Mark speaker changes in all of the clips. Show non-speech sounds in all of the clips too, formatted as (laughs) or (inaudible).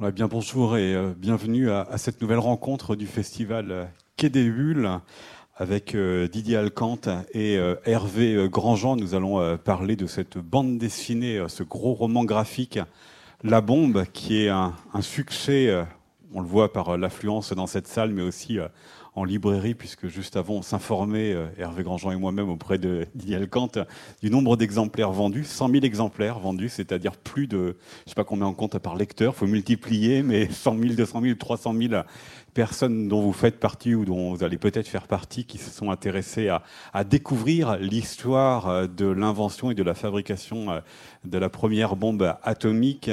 Speaker 1: bien bonjour et euh, bienvenue à, cette nouvelle rencontre du festival Quai des Bulles avec euh, Didier Alcante et euh, Hervé Grandjean. Nous allons parler de cette bande dessinée, ce gros roman graphique, La Bombe, qui est un, un succès, on le voit par l'affluence dans cette salle, mais aussi en librairie, puisque juste avant, on s'informait, euh, Hervé Grandjean et moi-même, auprès de (laughs) Didier Alcante, du nombre d'exemplaires vendus. 100 000 exemplaires vendus, c'est-à-dire plus de, je ne sais pas combien on compte par lecteur, il faut multiplier, (laughs) mais 100 000, 200 000, 300 000 personnes dont vous faites partie ou dont vous allez peut-être faire partie qui se sont intéressées à, à découvrir l'histoire euh, de l'invention et de la fabrication euh, de la première bombe atomique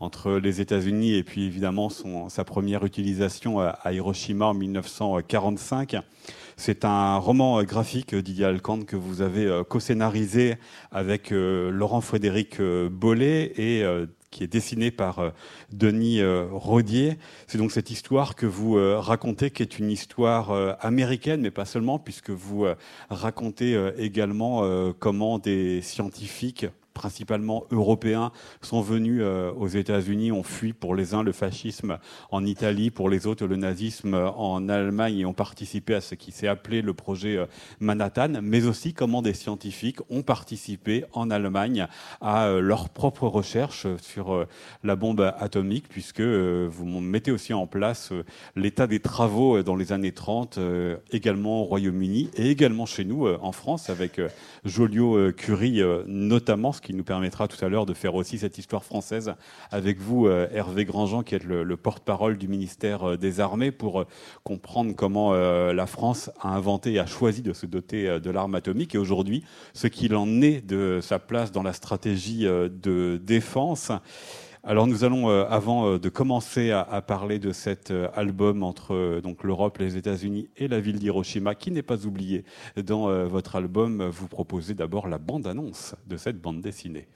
Speaker 1: entre les États-Unis et puis évidemment son, sa première utilisation à Hiroshima en 1945. C'est un roman graphique, Didier Alcante, que vous avez euh, co-scénarisé avec euh, Laurent Frédéric euh, Bollet et qui est dessiné par Denis Rodier. C'est donc cette histoire que vous racontez, qui est une histoire américaine, mais pas seulement, puisque vous racontez également comment des scientifiques principalement européens, sont venus euh, aux États-Unis, ont fui pour les uns le fascisme en Italie, pour les autres le nazisme en Allemagne et ont participé à ce qui s'est appelé le projet euh, Manhattan, mais aussi comment des scientifiques ont participé en Allemagne à euh, leur propre recherche sur la bombe atomique, puisque vous mettez aussi en place l'état des travaux dans les années 30, également au Royaume-Uni et également chez nous en France, avec Joliot-Curie notamment, ce qui nous permettra tout à l'heure de faire aussi cette histoire française avec vous, euh, Hervé Grandjean, qui est le, porte-parole du ministère euh, des Armées, pour euh, comprendre comment la France a inventé et a choisi de se doter de l'arme atomique et aujourd'hui ce qu'il en est de sa place dans la stratégie de défense. Alors nous allons, avant de commencer à, parler de cet album entre donc l'Europe, les États-Unis et la ville d'Hiroshima, qui n'est pas oublié dans votre album, vous proposer d'abord la bande-annonce de cette bande dessinée.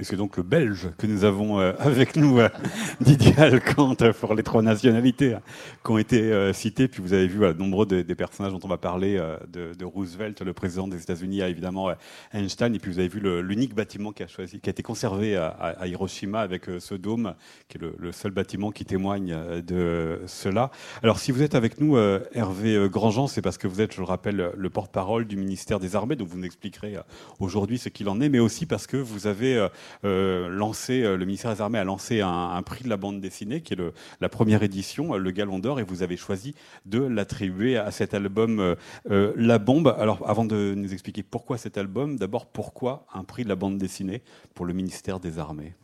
Speaker 1: Et c'est donc le Belge que nous avons euh, avec nous, euh, (laughs) Didier Alcante, pour les trois nationalités hein, qui ont été euh, citées. Puis vous avez vu nombreux des, personnages dont on va parler, de, Roosevelt, le président des États-Unis, à évidemment Einstein. Et puis vous avez vu l'unique bâtiment qui a, choisi, qui a été conservé à, Hiroshima avec ce dôme, qui est le, seul bâtiment qui témoigne de cela. Alors si vous êtes avec nous, Hervé Grandjean, c'est parce que vous êtes, je le rappelle, le porte-parole du ministère des Armées. Donc vous nous expliquerez aujourd'hui ce qu'il en est, mais aussi parce que vous avez lancé, euh, le ministère des Armées a lancé un, prix de la bande dessinée, qui est la première édition, euh, le Galon d'Or, et vous avez choisi de l'attribuer à cet album La Bombe. Alors, avant de nous expliquer pourquoi cet album, d'abord, pourquoi un prix de la bande dessinée pour le ministère des Armées?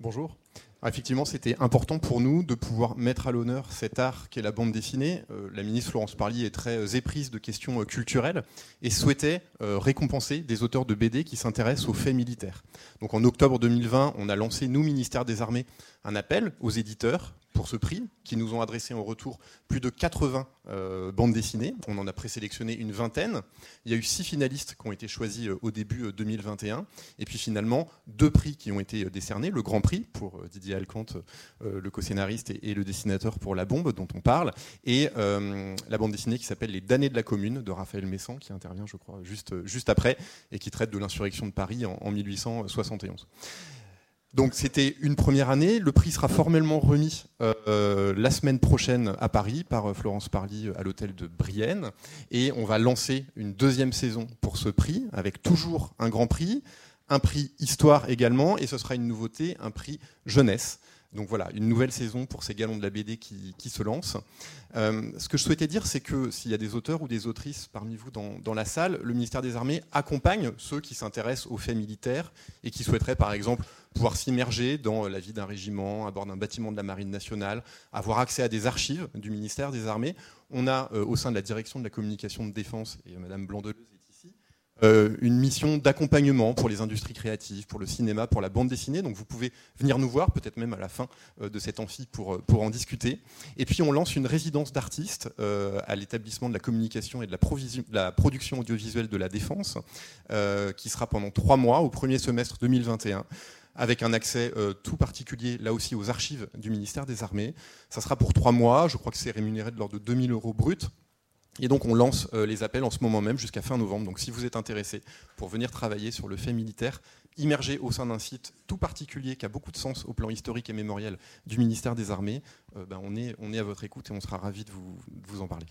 Speaker 2: Bonjour. Ah, effectivement, c'était important pour nous de pouvoir mettre à l'honneur cet art qu'est la bande dessinée. Euh, la ministre Florence Parly est très euh, éprise de questions euh, culturelles et souhaitait récompenser des auteurs de BD qui s'intéressent aux faits militaires. Donc en octobre 2020, on a lancé, nous, ministère des Armées, un appel aux éditeurs pour ce prix, qui nous ont adressé en retour plus de 80 euh, bandes dessinées. On en a présélectionné une vingtaine. Il y a eu six finalistes qui ont été choisis euh, au début 2021. Euh, et puis finalement, deux prix qui ont été décernés. Le Grand Prix pour Didier Alcante, le co-scénariste et, le dessinateur pour La Bombe, dont on parle. Et la bande dessinée qui s'appelle Les damnés de la Commune, de Raphaël Messan, qui intervient, je crois, juste, juste après, et qui traite de l'insurrection de Paris en, en 1871. Donc c'était une première année. Le prix sera formellement remis euh, la semaine prochaine à Paris par euh, Florence Parly euh, à l'hôtel de Brienne. Et on va lancer une deuxième saison pour ce prix avec toujours un grand prix, un prix histoire également, et ce sera une nouveauté, un prix jeunesse. Donc voilà, une nouvelle saison pour ces galons de la BD qui, se lancent. Euh, ce que je souhaitais dire, c'est que s'il y a des auteurs ou des autrices parmi vous dans, la salle, le ministère des Armées accompagne ceux qui s'intéressent aux faits militaires et qui souhaiteraient, par exemple, pouvoir s'immerger dans la vie d'un régiment, à bord d'un bâtiment de la Marine nationale, avoir accès à des archives du ministère des Armées. On a, euh, au sein de la direction de la communication de défense, et Madame Blandeleuse euh, une mission d'accompagnement pour les industries créatives, pour le cinéma, pour la bande dessinée. Donc vous pouvez venir nous voir, peut-être même à la fin euh, de cet amphi pour, euh, pour en discuter. Et puis on lance une résidence d'artistes à l'établissement de la communication et de la, la production audiovisuelle de la Défense, qui sera pendant trois mois au premier semestre 2021 avec un accès tout particulier là aussi aux archives du ministère des Armées. Ça sera pour trois mois, je crois que c'est rémunéré de l'ordre de 2000 euros bruts. Et donc on lance euh, les appels en ce moment même jusqu'à fin novembre. Donc si vous êtes intéressé pour venir travailler sur le fait militaire, immergé au sein d'un site tout particulier qui a beaucoup de sens au plan historique et mémoriel du ministère des Armées, euh, ben, on, est, on est à votre écoute et on sera ravis de vous, en parler.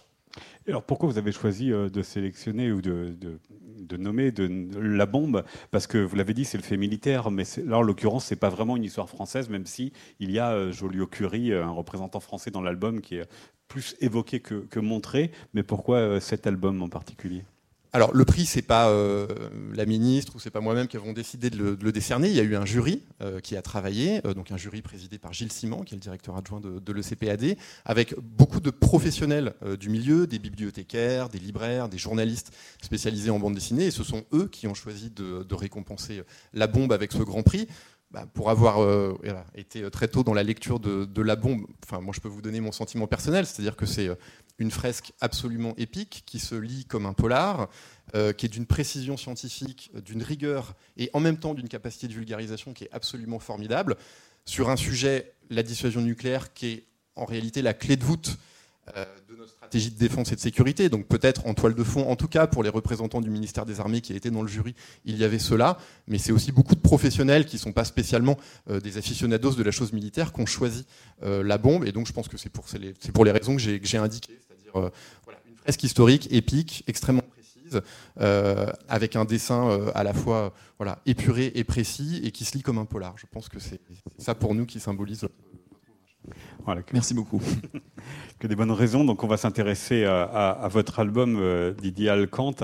Speaker 1: Alors pourquoi vous avez choisi euh, de sélectionner ou de, de, nommer de, la bombe? Parce que vous l'avez dit, c'est le fait militaire, mais là en l'occurrence, c'est pas vraiment une histoire française, même si il y a Joliot-Curie, un représentant français dans l'album, qui est plus évoqué que, montré. Mais pourquoi euh, cet album en particulier?
Speaker 2: Alors le prix, c'est pas euh, la ministre ou c'est pas moi-même qui avons décidé de le, décerner. Il y a eu un jury euh, qui a travaillé, donc un jury présidé par Gilles Simon, qui est le directeur adjoint de, l'ECPAD, avec beaucoup de professionnels du milieu, des bibliothécaires, des libraires, des journalistes spécialisés en bande dessinée. Et ce sont eux qui ont choisi de récompenser la bombe avec ce grand prix. Bah, pour avoir euh, été très tôt dans la lecture de, La Bombe, enfin, moi je peux vous donner mon sentiment personnel, c'est-à-dire que c'est euh, une fresque absolument épique qui se lit comme un polar, euh, qui est d'une précision scientifique, d'une rigueur et en même temps d'une capacité de vulgarisation qui est absolument formidable, sur un sujet, la dissuasion nucléaire, qui est en réalité la clé de voûte de notre stratégie de défense et de sécurité. Donc peut-être en toile de fond, en tout cas pour les représentants du ministère des Armées qui étaient dans le jury, il y avait cela. Mais c'est aussi beaucoup de professionnels qui ne sont pas spécialement euh, des aficionados de la chose militaire qui ont choisi euh, la bombe. Et donc je pense que c'est pour, les, raisons que j'ai indiquées, c'est-à-dire euh, une fresque historique, épique, extrêmement précise, avec un dessin à la fois épuré et précis et qui se lit comme un polar. Je pense que c'est ça pour nous qui symbolise
Speaker 3: Merci beaucoup. (laughs)
Speaker 1: que des bonnes raisons. Donc, on va s'intéresser à, votre album euh, Didier Alcante.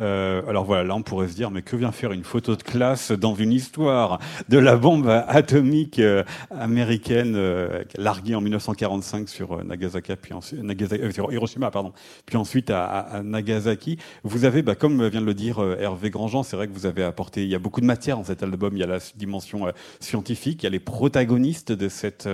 Speaker 1: Euh, alors voilà, là, on pourrait se dire, mais que vient faire une photo de classe dans une histoire de la bombe atomique euh, américaine larguée en 1945 sur Nagasaki, puis sur Hiroshima, pardon, puis ensuite à, Nagasaki. Vous avez, bah, comme vient de le dire Hervé Grandjean, c'est vrai que vous avez apporté, il y a beaucoup de matière dans cet album. Il y a la dimension scientifique, il y a les protagonistes de cette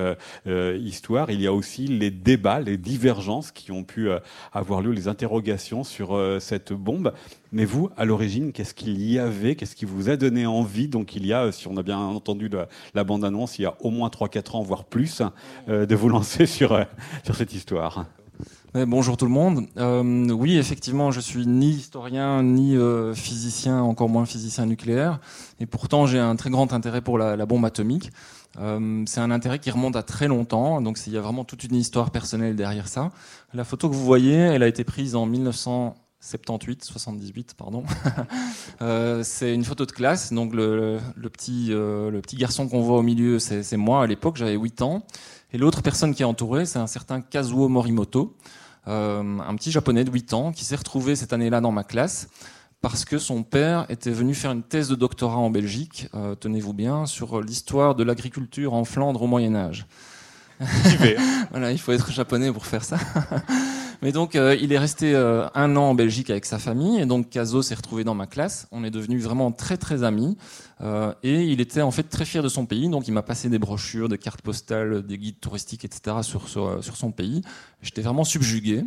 Speaker 1: histoire. Il y a aussi les débats, les divergences qui ont pu euh, avoir lieu, les interrogations sur euh, cette bombe. Mais vous, à l'origine, qu'est-ce qu'il y avait? Qu'est-ce qui vous a donné envie? Donc il y a, si on a bien entendu la, bande-annonce, il y a au moins 3-4 ans, voire plus, euh, de vous lancer sur, sur cette histoire.
Speaker 3: bonjour tout le monde. oui, effectivement, je suis ni historien ni physicien, encore moins physicien nucléaire, et pourtant j'ai un très grand intérêt pour la bombe atomique. Euh, c'est un intérêt qui remonte à très longtemps, donc il y a vraiment toute une histoire personnelle derrière ça. La photo que vous voyez, elle a été prise en 1978, 78, pardon. (laughs) euh, c'est une photo de classe, donc le, petit, euh, le petit garçon qu'on voit au milieu, c'est moi à l'époque, j'avais 8 ans. Et l'autre personne qui est entourée, c'est un certain Kazuo Morimoto, un petit japonais de 8 ans qui s'est retrouvé cette année-là dans ma classe parce que son père était venu faire une thèse de doctorat en Belgique, euh, tenez-vous bien, sur l'histoire de l'agriculture en Flandre au Moyen Âge. (laughs) voilà, il faut être japonais pour faire ça. (laughs) Mais donc, euh, il est resté euh, un an en Belgique avec sa famille, et donc Kazo s'est retrouvé dans ma classe. On est devenus vraiment très très amis, et il était en fait très fier de son pays. Donc, il m'a passé des brochures, des cartes postales, des guides touristiques, etc. sur, sur, sur son pays. J'étais vraiment subjugué.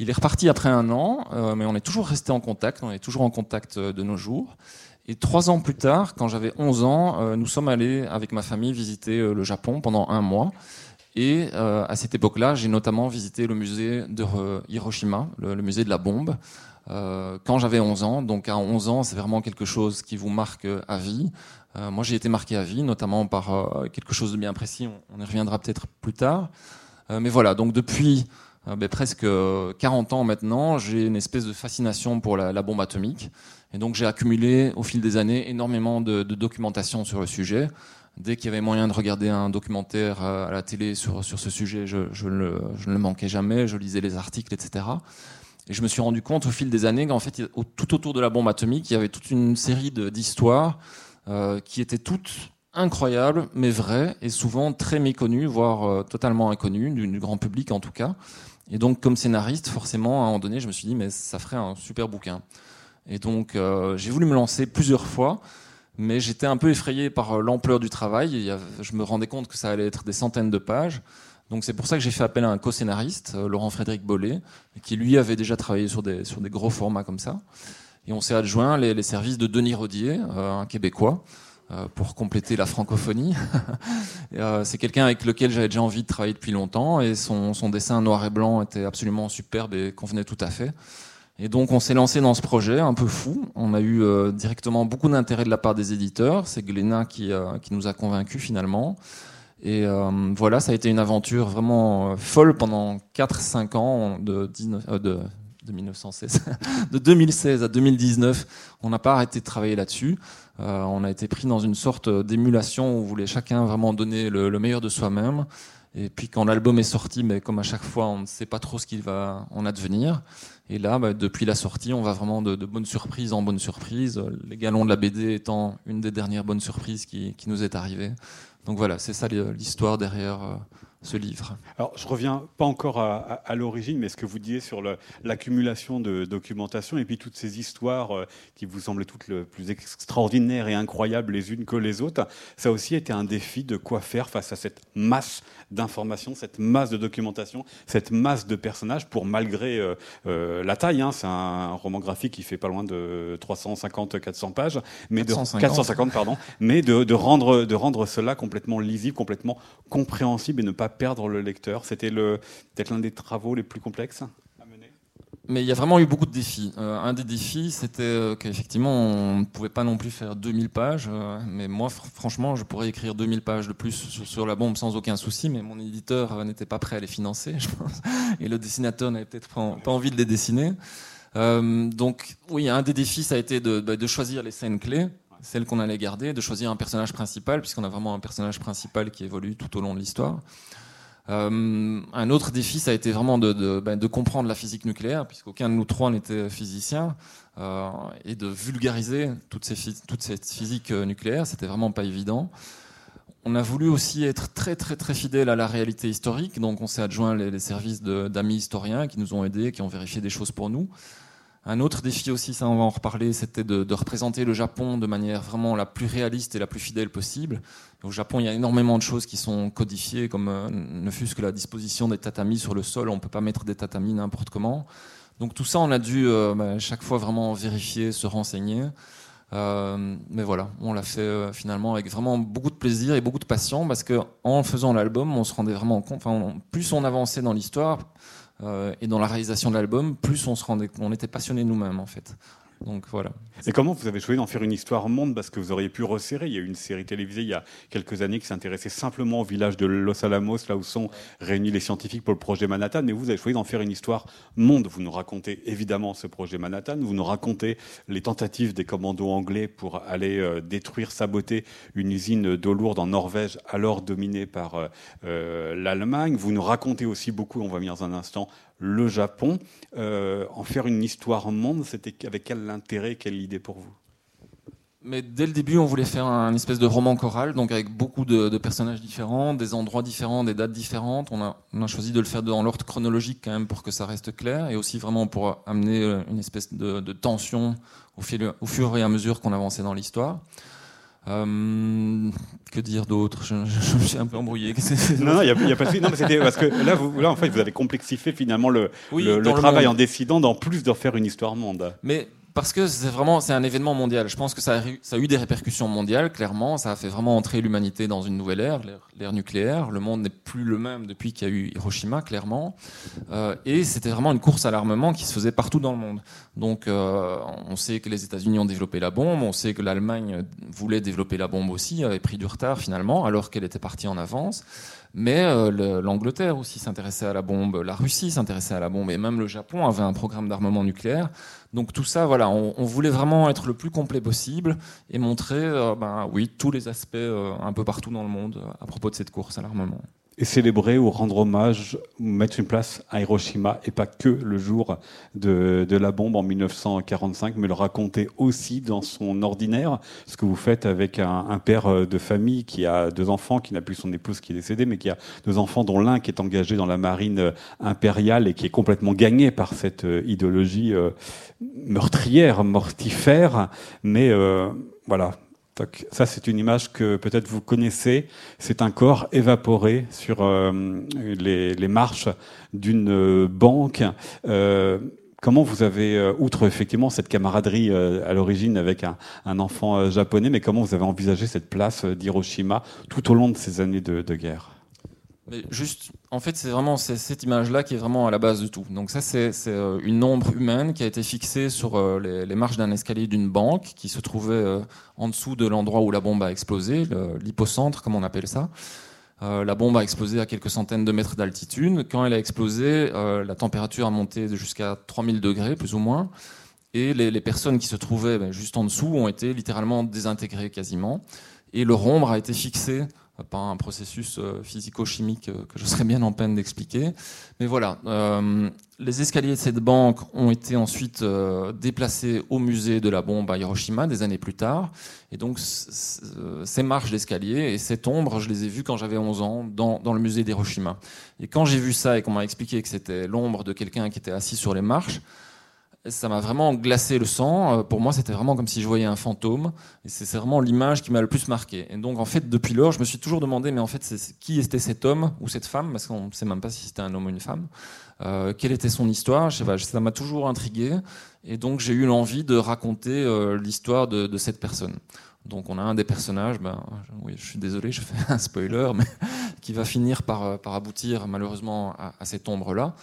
Speaker 3: Il est reparti après un an, euh, mais on est toujours resté en contact, on est toujours en contact euh, de nos jours. Et trois ans plus tard, quand j'avais 11 ans, euh, nous sommes allés avec ma famille visiter le Japon pendant un mois. Et à cette époque-là, j'ai notamment visité le musée de Hiroshima, le, musée de la bombe, quand j'avais 11 ans. Donc à 11 ans, c'est vraiment quelque chose qui vous marque à vie. moi, j'ai été marqué à vie, notamment par quelque chose de bien précis. On, y reviendra peut-être plus tard. mais voilà, donc depuis ben, presque 40 ans maintenant, j'ai une espèce de fascination pour la, bombe atomique. Et donc j'ai accumulé au fil des années énormément de, documentation sur le sujet. Dès qu'il y avait moyen de regarder un documentaire euh, à la télé sur, sur ce sujet, je, ne le manquais jamais, je lisais les articles, etc. Et je me suis rendu compte au fil des années qu'en fait, tout autour de la bombe atomique, il y avait toute une série d'histoires euh, qui étaient toutes incroyables, mais vraies, et souvent très méconnues, voire totalement inconnues, du, grand public en tout cas. Et donc, comme scénariste, forcément, à un moment donné, je me suis dit, mais ça ferait un super bouquin. Et donc, j'ai voulu me lancer plusieurs fois, mais j'étais un peu effrayé par l'ampleur du travail. je me rendais compte que ça allait être des centaines de pages. Donc c'est pour ça que j'ai fait appel à un co-scénariste, Laurent Frédéric Bollet, qui lui avait déjà travaillé sur des, sur des gros formats comme ça. Et on s'est adjoint les, services de Denis Rodier, un Québécois, euh, pour compléter la francophonie. (laughs) Euh, c'est quelqu'un avec lequel j'avais déjà envie de travailler depuis longtemps et son, dessin noir et blanc était absolument superbe et convenait tout à fait. Et donc on s'est lancé dans ce projet un peu fou. On a eu euh, directement beaucoup d'intérêt de la part des éditeurs. C'est Glénat qui, nous a convaincus finalement. Et voilà, ça a été une aventure vraiment folle pendant 4-5 ans de, de, de 1916, (laughs) de 2016 à 2019. On n'a pas arrêté de travailler là-dessus. Euh, on a été pris dans une sorte d'émulation où on voulait chacun vraiment donner le, meilleur de soi-même. Et puis quand l'album est sorti, mais comme à chaque fois, on ne sait pas trop ce qu'il va en advenir. Et là, bah, depuis la sortie, on va vraiment de, bonnes surprises en bonnes surprises. Les galons de la BD étant une des dernières bonnes surprises qui, nous est arrivée. Donc voilà, c'est ça l'histoire derrière euh, ce livre.
Speaker 1: Alors, je reviens pas encore à, l'origine, mais ce que vous disiez sur l'accumulation de documentation et puis toutes ces histoires euh, qui vous semblaient toutes le plus extraordinaires et incroyables les unes que les autres, ça aussi été un défi de quoi faire face à cette masse d'informations, cette masse de documentation, cette masse de personnages pour malgré euh, euh, la taille, hein, c'est un, roman graphique qui fait pas loin de 350-400 pages, mais 450. de 450 pardon, mais de, de, rendre de rendre cela complètement lisible, complètement compréhensible et ne pas perdre le lecteur. C'était peut-être l'un des travaux les plus complexes?
Speaker 3: Mais il y a vraiment eu beaucoup de défis. Euh, un des défis, c'était euh, qu'effectivement, on ne pouvait pas non plus faire 2000 pages. Euh, mais moi, franchement, je pourrais écrire 2000 pages de plus sur, la bombe sans aucun souci, mais mon éditeur n'était pas prêt à les financer, (laughs) je pense. Et le dessinateur n'avait peut-être pas, envie de les dessiner. donc, oui, un des défis, ça a été de, bah, de choisir les scènes clés celles qu'on allait garder, de choisir un personnage principal, puisqu'on a vraiment un personnage principal qui évolue tout au long de l'histoire. Euh, un autre défi, ça a été vraiment de, ben, comprendre la physique nucléaire, puisqu'aucun de nous trois n'était physicien, euh, et de vulgariser toute, cette physique euh, nucléaire, c'était vraiment pas évident. On a voulu aussi être très très très fidèle à la réalité historique, donc on s'est adjoint les, les services d'amis historiens qui nous ont aidés, qui ont vérifié des choses pour nous. Un autre défi aussi, ça on va en reparler, c'était de, représenter le Japon de manière vraiment la plus réaliste et la plus fidèle possible. Au Japon, il y a énormément de choses qui sont codifiées, comme euh, ne fût-ce que la disposition des tatamis sur le sol. On ne peut pas mettre des tatamis n'importe comment. Donc tout ça, on a dû euh, bah, chaque fois vraiment vérifier, se renseigner. Euh, mais voilà, on l'a fait finalement avec vraiment beaucoup de plaisir et beaucoup de passion parce que en faisant l'album, on se rendait vraiment compte. Plus on avançait dans l'histoire, euh, et dans la réalisation de l'album, plus on se rendait, on était passionné nous-mêmes en fait. Donc.
Speaker 1: Et comment vous avez choisi d'en faire une histoire monde? Parce que vous auriez pu resserrer. Il y a eu une série télévisée il y a quelques années qui s'intéressait simplement au village de Los Alamos, là où sont réunis les scientifiques pour le projet Manhattan. Mais vous avez choisi d'en faire une histoire monde. Vous nous racontez évidemment ce projet Manhattan. Vous nous racontez les tentatives des commandos anglais pour aller euh, détruire, saboter une usine d'eau lourde en Norvège, alors dominée par euh, euh, l'Allemagne. Vous nous racontez aussi beaucoup, on va venir dans un instant, le Japon. Euh, en faire une histoire monde, c'était avec quel intérêt, quelle idée pour vous?
Speaker 3: Mais dès le début, on voulait faire un espèce de roman choral, donc avec beaucoup de, personnages différents, des endroits différents, des dates différentes. On a, choisi de le faire dans l'ordre chronologique quand même pour que ça reste clair, et aussi vraiment pour amener euh, une espèce de, tension au, fur et à mesure qu'on avançait dans l'histoire. Euh, que dire d'autre? Je, me suis un peu embrouillé.
Speaker 1: non, il n'y a, pas de Non, mais c'était parce que là, vous, là, en fait, vous avez complexifié finalement le, le, travail en décidant d'en plus de faire une histoire monde.
Speaker 3: Mais parce que c'est vraiment c'est un événement mondial. Je pense que ça a, eu des répercussions mondiales, clairement. Ça a fait vraiment entrer l'humanité dans une nouvelle ère, l'ère nucléaire. Le monde n'est plus le même depuis qu'il y a eu Hiroshima, clairement. Euh, et c'était vraiment une course à l'armement qui se faisait partout dans le monde. Donc euh, on sait que les États-Unis ont développé la bombe, on sait que l'Allemagne voulait développer la bombe aussi, avait pris du retard finalement, alors qu'elle était partie en avance. Mais euh, l'Angleterre aussi s'intéressait à la bombe, la Russie s'intéressait à la bombe, et même le Japon avait un programme d'armement nucléaire. Donc tout ça, voilà, on, voulait vraiment être le plus complet possible et montrer, euh, ben, oui, tous les aspects euh, un peu partout dans le monde à propos de cette course à l'armement.
Speaker 1: Célébrer ou rendre hommage, mettre une place à Hiroshima, et pas que le jour de, la bombe en 1945, mais le raconter aussi dans son ordinaire, ce que vous faites avec un, père de famille qui a deux enfants, qui n'a plus son épouse qui est décédée, mais qui a deux enfants dont l'un qui est engagé dans la marine impériale et qui est complètement gagné par cette idéologie euh, meurtrière, mortifère, mais euh, voilà, ça, c'est une image que peut-être vous connaissez. C'est un corps évaporé sur euh, les, marches d'une euh, banque. Euh, comment vous avez, outre effectivement cette camaraderie à l'origine avec un, enfant japonais, mais comment vous avez envisagé cette place d'Hiroshima tout au long de ces années de guerre?
Speaker 3: Juste, en fait, c'est vraiment cette image-là qui est vraiment à la base de tout. Donc ça, c'est euh, une ombre humaine qui a été fixée sur euh, les, marches d'un escalier d'une banque qui se trouvait euh, en dessous de l'endroit où la bombe a explosé, l'hypocentre, comme on appelle ça. la bombe a explosé à quelques centaines de mètres d'altitude. Quand elle a explosé, la température a monté jusqu'à 3000 degrés, plus ou moins. Et les, personnes qui se trouvaient ben, juste en dessous ont été littéralement désintégrées quasiment. Et leur ombre a été fixée par un processus euh, physico-chimique euh, que je serais bien en peine d'expliquer. Mais voilà, euh, les escaliers de cette banque ont été ensuite déplacés au musée de la bombe à Hiroshima des années plus tard. Et donc ces marches d'escalier et cette ombre, je les ai vues quand j'avais 11 ans dans, dans le musée d'Hiroshima. Et quand j'ai vu ça et qu'on m'a expliqué que c'était l'ombre de quelqu'un qui était assis sur les marches, ça m'a vraiment glacé le sang. Euh, pour moi, c'était vraiment comme si je voyais un fantôme. Et c'est vraiment l'image qui m'a le plus marqué. Et donc, en fait, depuis lors, je me suis toujours demandé, mais en fait, qui était cet homme ou cette femme? Parce qu'on ne sait même pas si c'était un homme ou une femme. Euh, quelle était son histoire? Je sais pas, Ça m'a toujours intrigué. Et donc, j'ai eu l'envie de raconter euh, l'histoire de, de, cette personne. Donc, on a un des personnages, ben, oui, je suis désolé, je fais un spoiler, mais (laughs) qui va finir par, par aboutir malheureusement à, cette ombre-là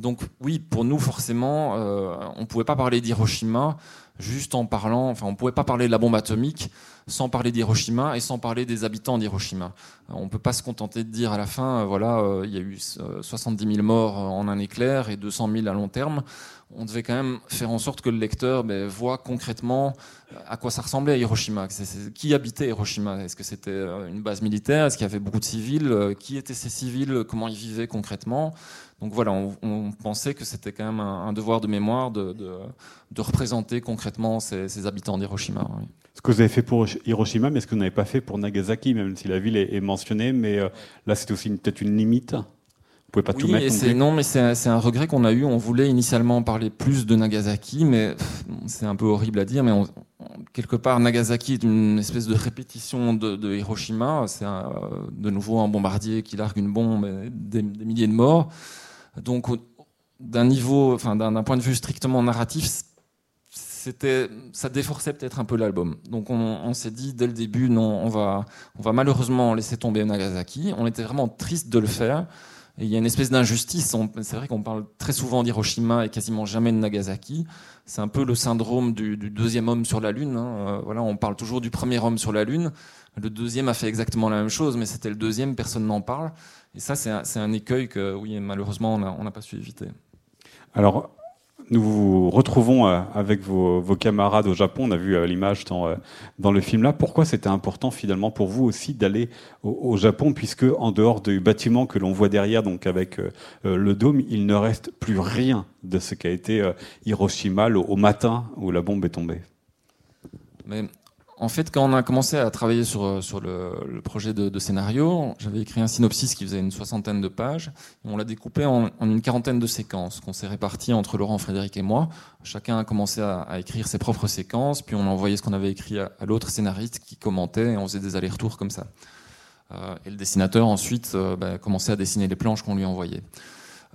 Speaker 3: donc oui, pour nous forcément, euh, on ne pouvait pas parler d'Hiroshima juste en parlant, enfin on ne pouvait pas parler de la bombe atomique sans parler d'Hiroshima et sans parler des habitants d'Hiroshima. Euh, on ne peut pas se contenter de dire à la fin, euh, voilà, il y a eu 70 000 morts en un éclair et 200 000 à long terme. On devait quand même faire en sorte que le lecteur ben, voit concrètement à quoi ça ressemblait Hiroshima. qui habitait Hiroshima? Est-ce que c'était une base militaire? Est-ce qu'il y avait beaucoup de civils? Qui étaient ces civils? Comment ils vivaient concrètement? Donc voilà, on, pensait que c'était quand même un, devoir de mémoire de, représenter concrètement ces, habitants d'Hiroshima.
Speaker 1: Ce que vous avez fait pour Hiroshima, mais ce que vous n'avez pas fait pour Nagasaki, même si la ville est, mentionnée, mais euh, là c'est aussi peut-être une limite. Pouvez pas tout mettre.
Speaker 3: non, mais c'est un regret qu'on a eu. On voulait initialement parler plus de Nagasaki, mais c'est un peu horrible à dire, mais quelque part Nagasaki est une espèce de répétition de, Hiroshima. C'est de nouveau un bombardier qui largue une bombe, des milliers de morts. Donc, d'un niveau, enfin, d'un point de vue strictement narratif, c'était, ça déforçait peut-être un peu l'album. Donc, on, s'est dit dès le début, non, on va, on va malheureusement laisser tomber Nagasaki. On était vraiment triste de le faire. Et il y a une espèce d'injustice. C'est vrai qu'on parle très souvent d'Hiroshima et quasiment jamais de Nagasaki. C'est un peu le syndrome du, deuxième homme sur la Lune. Hein. Euh, voilà, on parle toujours du premier homme sur la Lune. Le deuxième a fait exactement la même chose, mais c'était le deuxième, personne n'en parle. Et ça, c'est un, écueil que, oui, malheureusement, on n'a pas su éviter.
Speaker 1: Alors, nous vous retrouvons euh, avec vos, camarades au Japon. On a vu euh, l'image dans, euh, dans le film là. Pourquoi c'était important finalement pour vous aussi d'aller au, Japon, puisque en dehors du bâtiment que l'on voit derrière, donc avec le dôme, il ne reste plus rien de ce qu'a été Hiroshima au matin où la bombe est tombée?
Speaker 3: En fait, quand on a commencé à travailler sur, euh, sur le, projet de, scénario, j'avais écrit un synopsis qui faisait une soixantaine de pages. on l'a découpé en, une quarantaine de séquences qu'on s'est réparties entre Laurent, Frédéric et moi. Chacun a commencé à, écrire ses propres séquences, puis on a envoyé ce qu'on avait écrit à, l'autre scénariste qui commentait et on faisait des allers-retours comme ça. Euh, et le dessinateur ensuite euh, bah, commençait à dessiner les planches qu'on lui envoyait.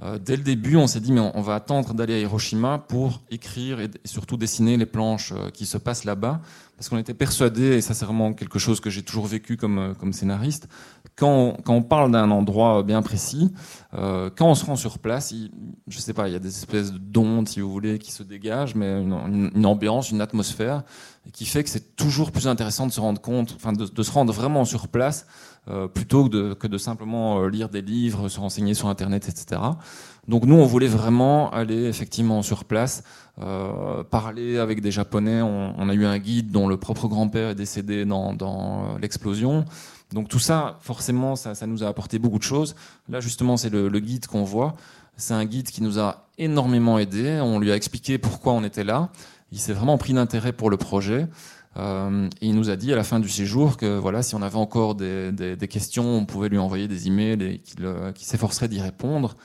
Speaker 3: Euh, dès le début, on s'est dit, mais on, va attendre d'aller à Hiroshima pour écrire et, surtout dessiner les planches euh, qui se passent là-bas, parce qu'on était persuadé, et ça c'est vraiment quelque chose que j'ai toujours vécu comme, euh, comme scénariste, quand on, quand on parle d'un endroit bien précis, quand on se rend sur place, il, je sais pas, il y a des espèces d'ondes, si vous voulez, qui se dégagent, mais une, ambiance, une atmosphère, qui fait que c'est toujours plus intéressant de se rendre compte, enfin de se rendre vraiment sur place euh, plutôt que de, que de simplement euh, lire des livres, se renseigner sur Internet, etc. Donc nous, on voulait vraiment aller effectivement sur place, euh, parler avec des Japonais. On, on, a eu un guide dont le propre grand-père est décédé dans, dans l'explosion. Donc tout ça, forcément, ça, nous a apporté beaucoup de choses. Là, justement, c'est le, guide qu'on voit. C'est un guide qui nous a énormément aidé. On lui a expliqué pourquoi on était là. Il s'est vraiment pris d'intérêt pour le projet. Euh, et il nous a dit à la fin du séjour que voilà, si on avait encore des, questions, on pouvait lui envoyer des emails et qu'il euh, s'efforcerait d'y répondre.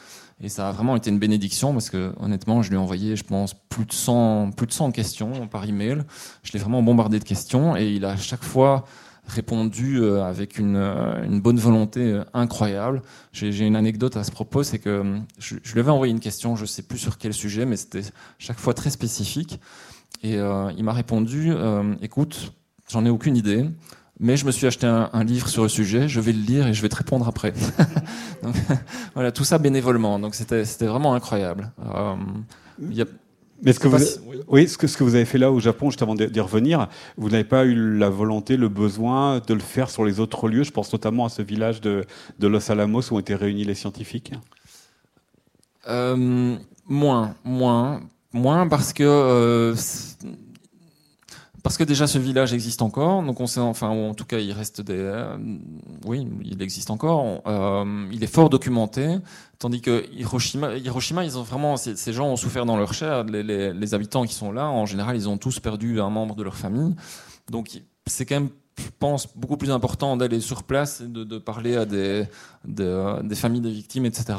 Speaker 3: Et ça a vraiment été une bénédiction parce que honnêtement, je lui ai envoyé, je pense, plus de 100, plus de 100 questions par email. Je l'ai vraiment bombardé de questions et il a à chaque fois répondu euh, avec une, euh, une bonne volonté euh, incroyable. J'ai une anecdote à ce propos, c'est que je, je, lui avais envoyé une question, je sais plus sur quel sujet, mais c'était chaque fois très spécifique. Et il m'a répondu, écoute, j'en ai aucune idée mais je me suis acheté un, livre sur le sujet, je vais le lire et je vais te répondre après. (laughs) donc, (laughs) voilà, tout ça bénévolement, donc c'était vraiment incroyable. Euh,
Speaker 1: mais ce que, vous, oui. ce, que, ce que vous avez fait là au Japon, juste avant d'y revenir, vous n'avez pas eu la volonté, le besoin de le faire sur les autres lieux? Je pense notamment à ce village de, de Los Alamos où ont été réunis les scientifiques.
Speaker 3: Euh, moins, moins, moins parce que euh, parce que déjà ce village existe encore, donc on sait, enfin en tout cas il reste des, euh, oui, il existe encore. Euh, il est fort documenté, tandis que Hiroshima, Hiroshima, ils ont vraiment, ces, gens ont souffert dans leur chair. Les, les, habitants qui sont là, en général, ils ont tous perdu un membre de leur famille, donc c'est quand même je pense, beaucoup plus important d'aller sur place et de, parler à des, des, familles des victimes, etc.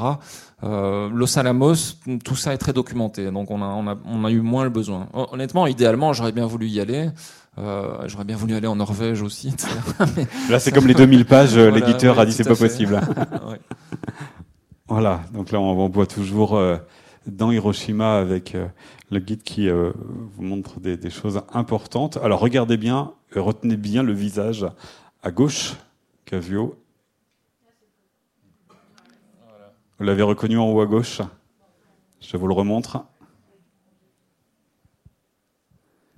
Speaker 3: Euh, Los Alamos, tout ça est très documenté, donc on a, on a, on a eu moins le besoin. Honnêtement, idéalement, j'aurais bien voulu y aller. Euh, j'aurais bien voulu aller en Norvège aussi. (laughs)
Speaker 1: là, c'est comme les 2000 pages, l'éditeur a dit c'est pas possible. (laughs) Voilà, donc là, on, voit toujours euh, dans Hiroshima avec euh, le guide qui euh, vous montre des, des, choses importantes. Alors regardez bien, retenez bien le visage à gauche, Casio. Vous l'avez reconnu en haut à gauche? Je vous le remontre.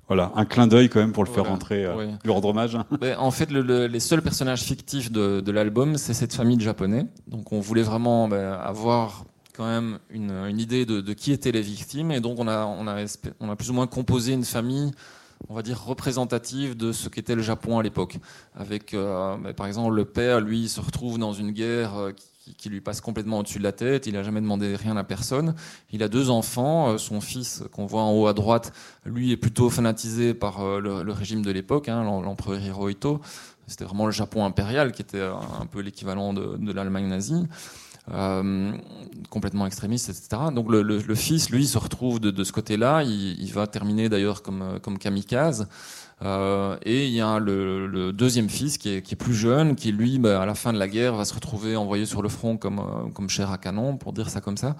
Speaker 1: Voilà, un clin d'œil quand même pour le faire rentrer, euh, lui rendre hommage.
Speaker 3: Ben, en fait, les seuls personnages fictifs de, l'album, c'est cette famille de japonais. Donc on voulait vraiment ben, avoir quand même une, idée de, qui étaient les victimes, et donc on a, on a, on a plus ou moins composé une famille on va dire, représentative de ce qu'était le Japon à l'époque. Avec, euh, ben, par exemple, le père, lui, se retrouve dans une guerre euh, qui, lui passe complètement au-dessus de la tête. Il n'a jamais demandé rien à personne. Il a deux enfants. Euh, son fils, qu'on voit en haut à droite, lui est plutôt fanatisé par le, régime de l'époque, hein, l'empereur Hirohito. C'était vraiment le Japon impérial qui était un peu l'équivalent de, l'Allemagne nazie. Euh, complètement extrémiste, etc. Donc le, fils, lui, se retrouve de, ce côté-là. Il, va terminer d'ailleurs comme, comme kamikaze. Euh, et il y a le, deuxième fils qui est, plus jeune, qui lui, bah, à la fin de la guerre, va se retrouver envoyé sur le front comme, euh, comme chair à canon, pour dire ça comme ça.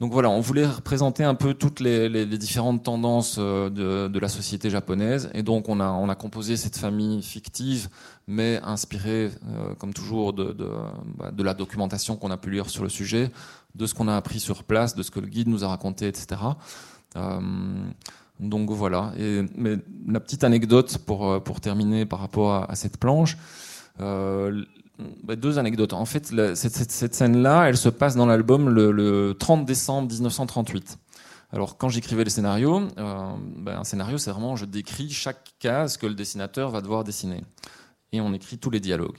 Speaker 3: Donc voilà, on voulait représenter un peu toutes les, différentes tendances euh, de, la société japonaise, et donc on a, on a composé cette famille fictive, mais inspirée, comme toujours, de, de, bah, de la documentation qu'on a pu lire sur le sujet, de ce qu'on a appris sur place, de ce que le guide nous a raconté, etc. Donc voilà. Mais la petite anecdote pour, euh, pour terminer par rapport à, cette planche. Euh, deux anecdotes. En fait, cette, scène-là, elle se passe dans l'album le, 30 décembre 1938. Alors, quand j'écrivais le scénario, euh, bah, un scénario, c'est vraiment, je décris chaque case que le dessinateur va devoir dessiner. Et on écrit tous les dialogues.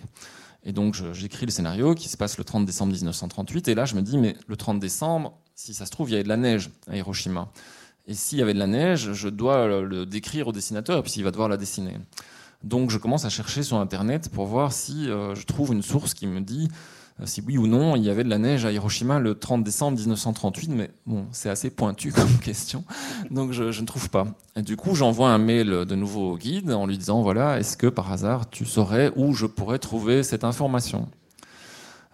Speaker 3: Et donc, j'écris le scénario qui se passe le 30 décembre 1938. Et là, je me dis, mais le 30 décembre, si ça se trouve, il y avait de la neige à Hiroshima. Et s'il y avait de la neige, je dois le décrire au dessinateur, et puis il va devoir la dessiner. Donc je commence à chercher sur Internet pour voir si euh, je trouve une source qui me dit euh, si oui ou non il y avait de la neige à Hiroshima le 30 décembre 1938. Mais bon, c'est assez pointu (laughs) comme question, donc je, ne trouve pas. Et du coup, j'envoie un mail de nouveau au guide en lui disant voilà, est-ce que par hasard tu saurais où je pourrais trouver cette information?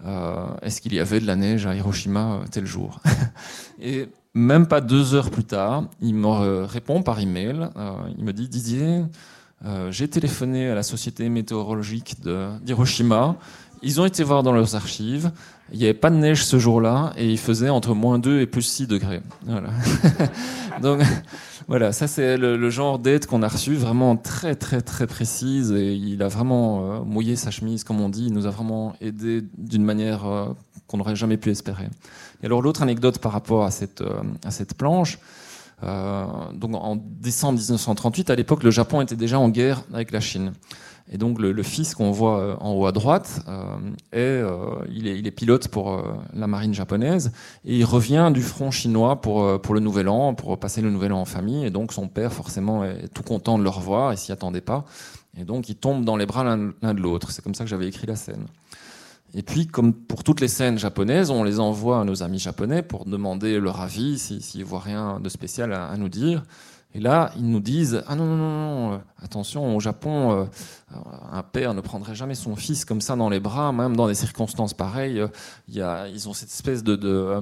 Speaker 3: Euh, Est-ce qu'il y avait de la neige à Hiroshima tel jour? (laughs) Et même pas deux heures plus tard, il me répond par email. Il me dit Didier, euh, j'ai téléphoné à la société météorologique d'Hiroshima. Ils ont été voir dans leurs archives. Il n'y avait pas de neige ce jour-là et il faisait entre moins 2 et plus 6 degrés. Voilà. (laughs) Donc voilà, ça c'est le, genre d'aide qu'on a reçu, vraiment très très très précise et il a vraiment euh, mouillé sa chemise, comme on dit. Il nous a vraiment aidé d'une manière qu'on n'aurait jamais pu espérer. Et alors l'autre anecdote par rapport à cette, euh, à cette planche, donc en décembre 1938, à l'époque, le Japon était déjà en guerre avec la Chine. Et donc le, fils qu'on voit euh, en haut à droite, euh, est, euh, il, est, il, est, pilote pour la marine japonaise et il revient du front chinois pour, pour le Nouvel An, pour passer le Nouvel An en famille. Et donc son père forcément est tout content de le revoir et s'y attendait pas. Et donc il tombe dans les bras l'un de l'autre. C'est comme ça que j'avais écrit la scène. Et puis, comme pour toutes les scènes japonaises, on les envoie à nos amis japonais pour demander leur avis, s'ils si, voient rien de spécial à, nous dire. Et là, ils nous disent Ah non, non, non, non attention, au Japon, euh, un père ne prendrait jamais son fils comme ça dans les bras, même dans des circonstances pareilles. Il y a, ils ont cette espèce de, de, euh,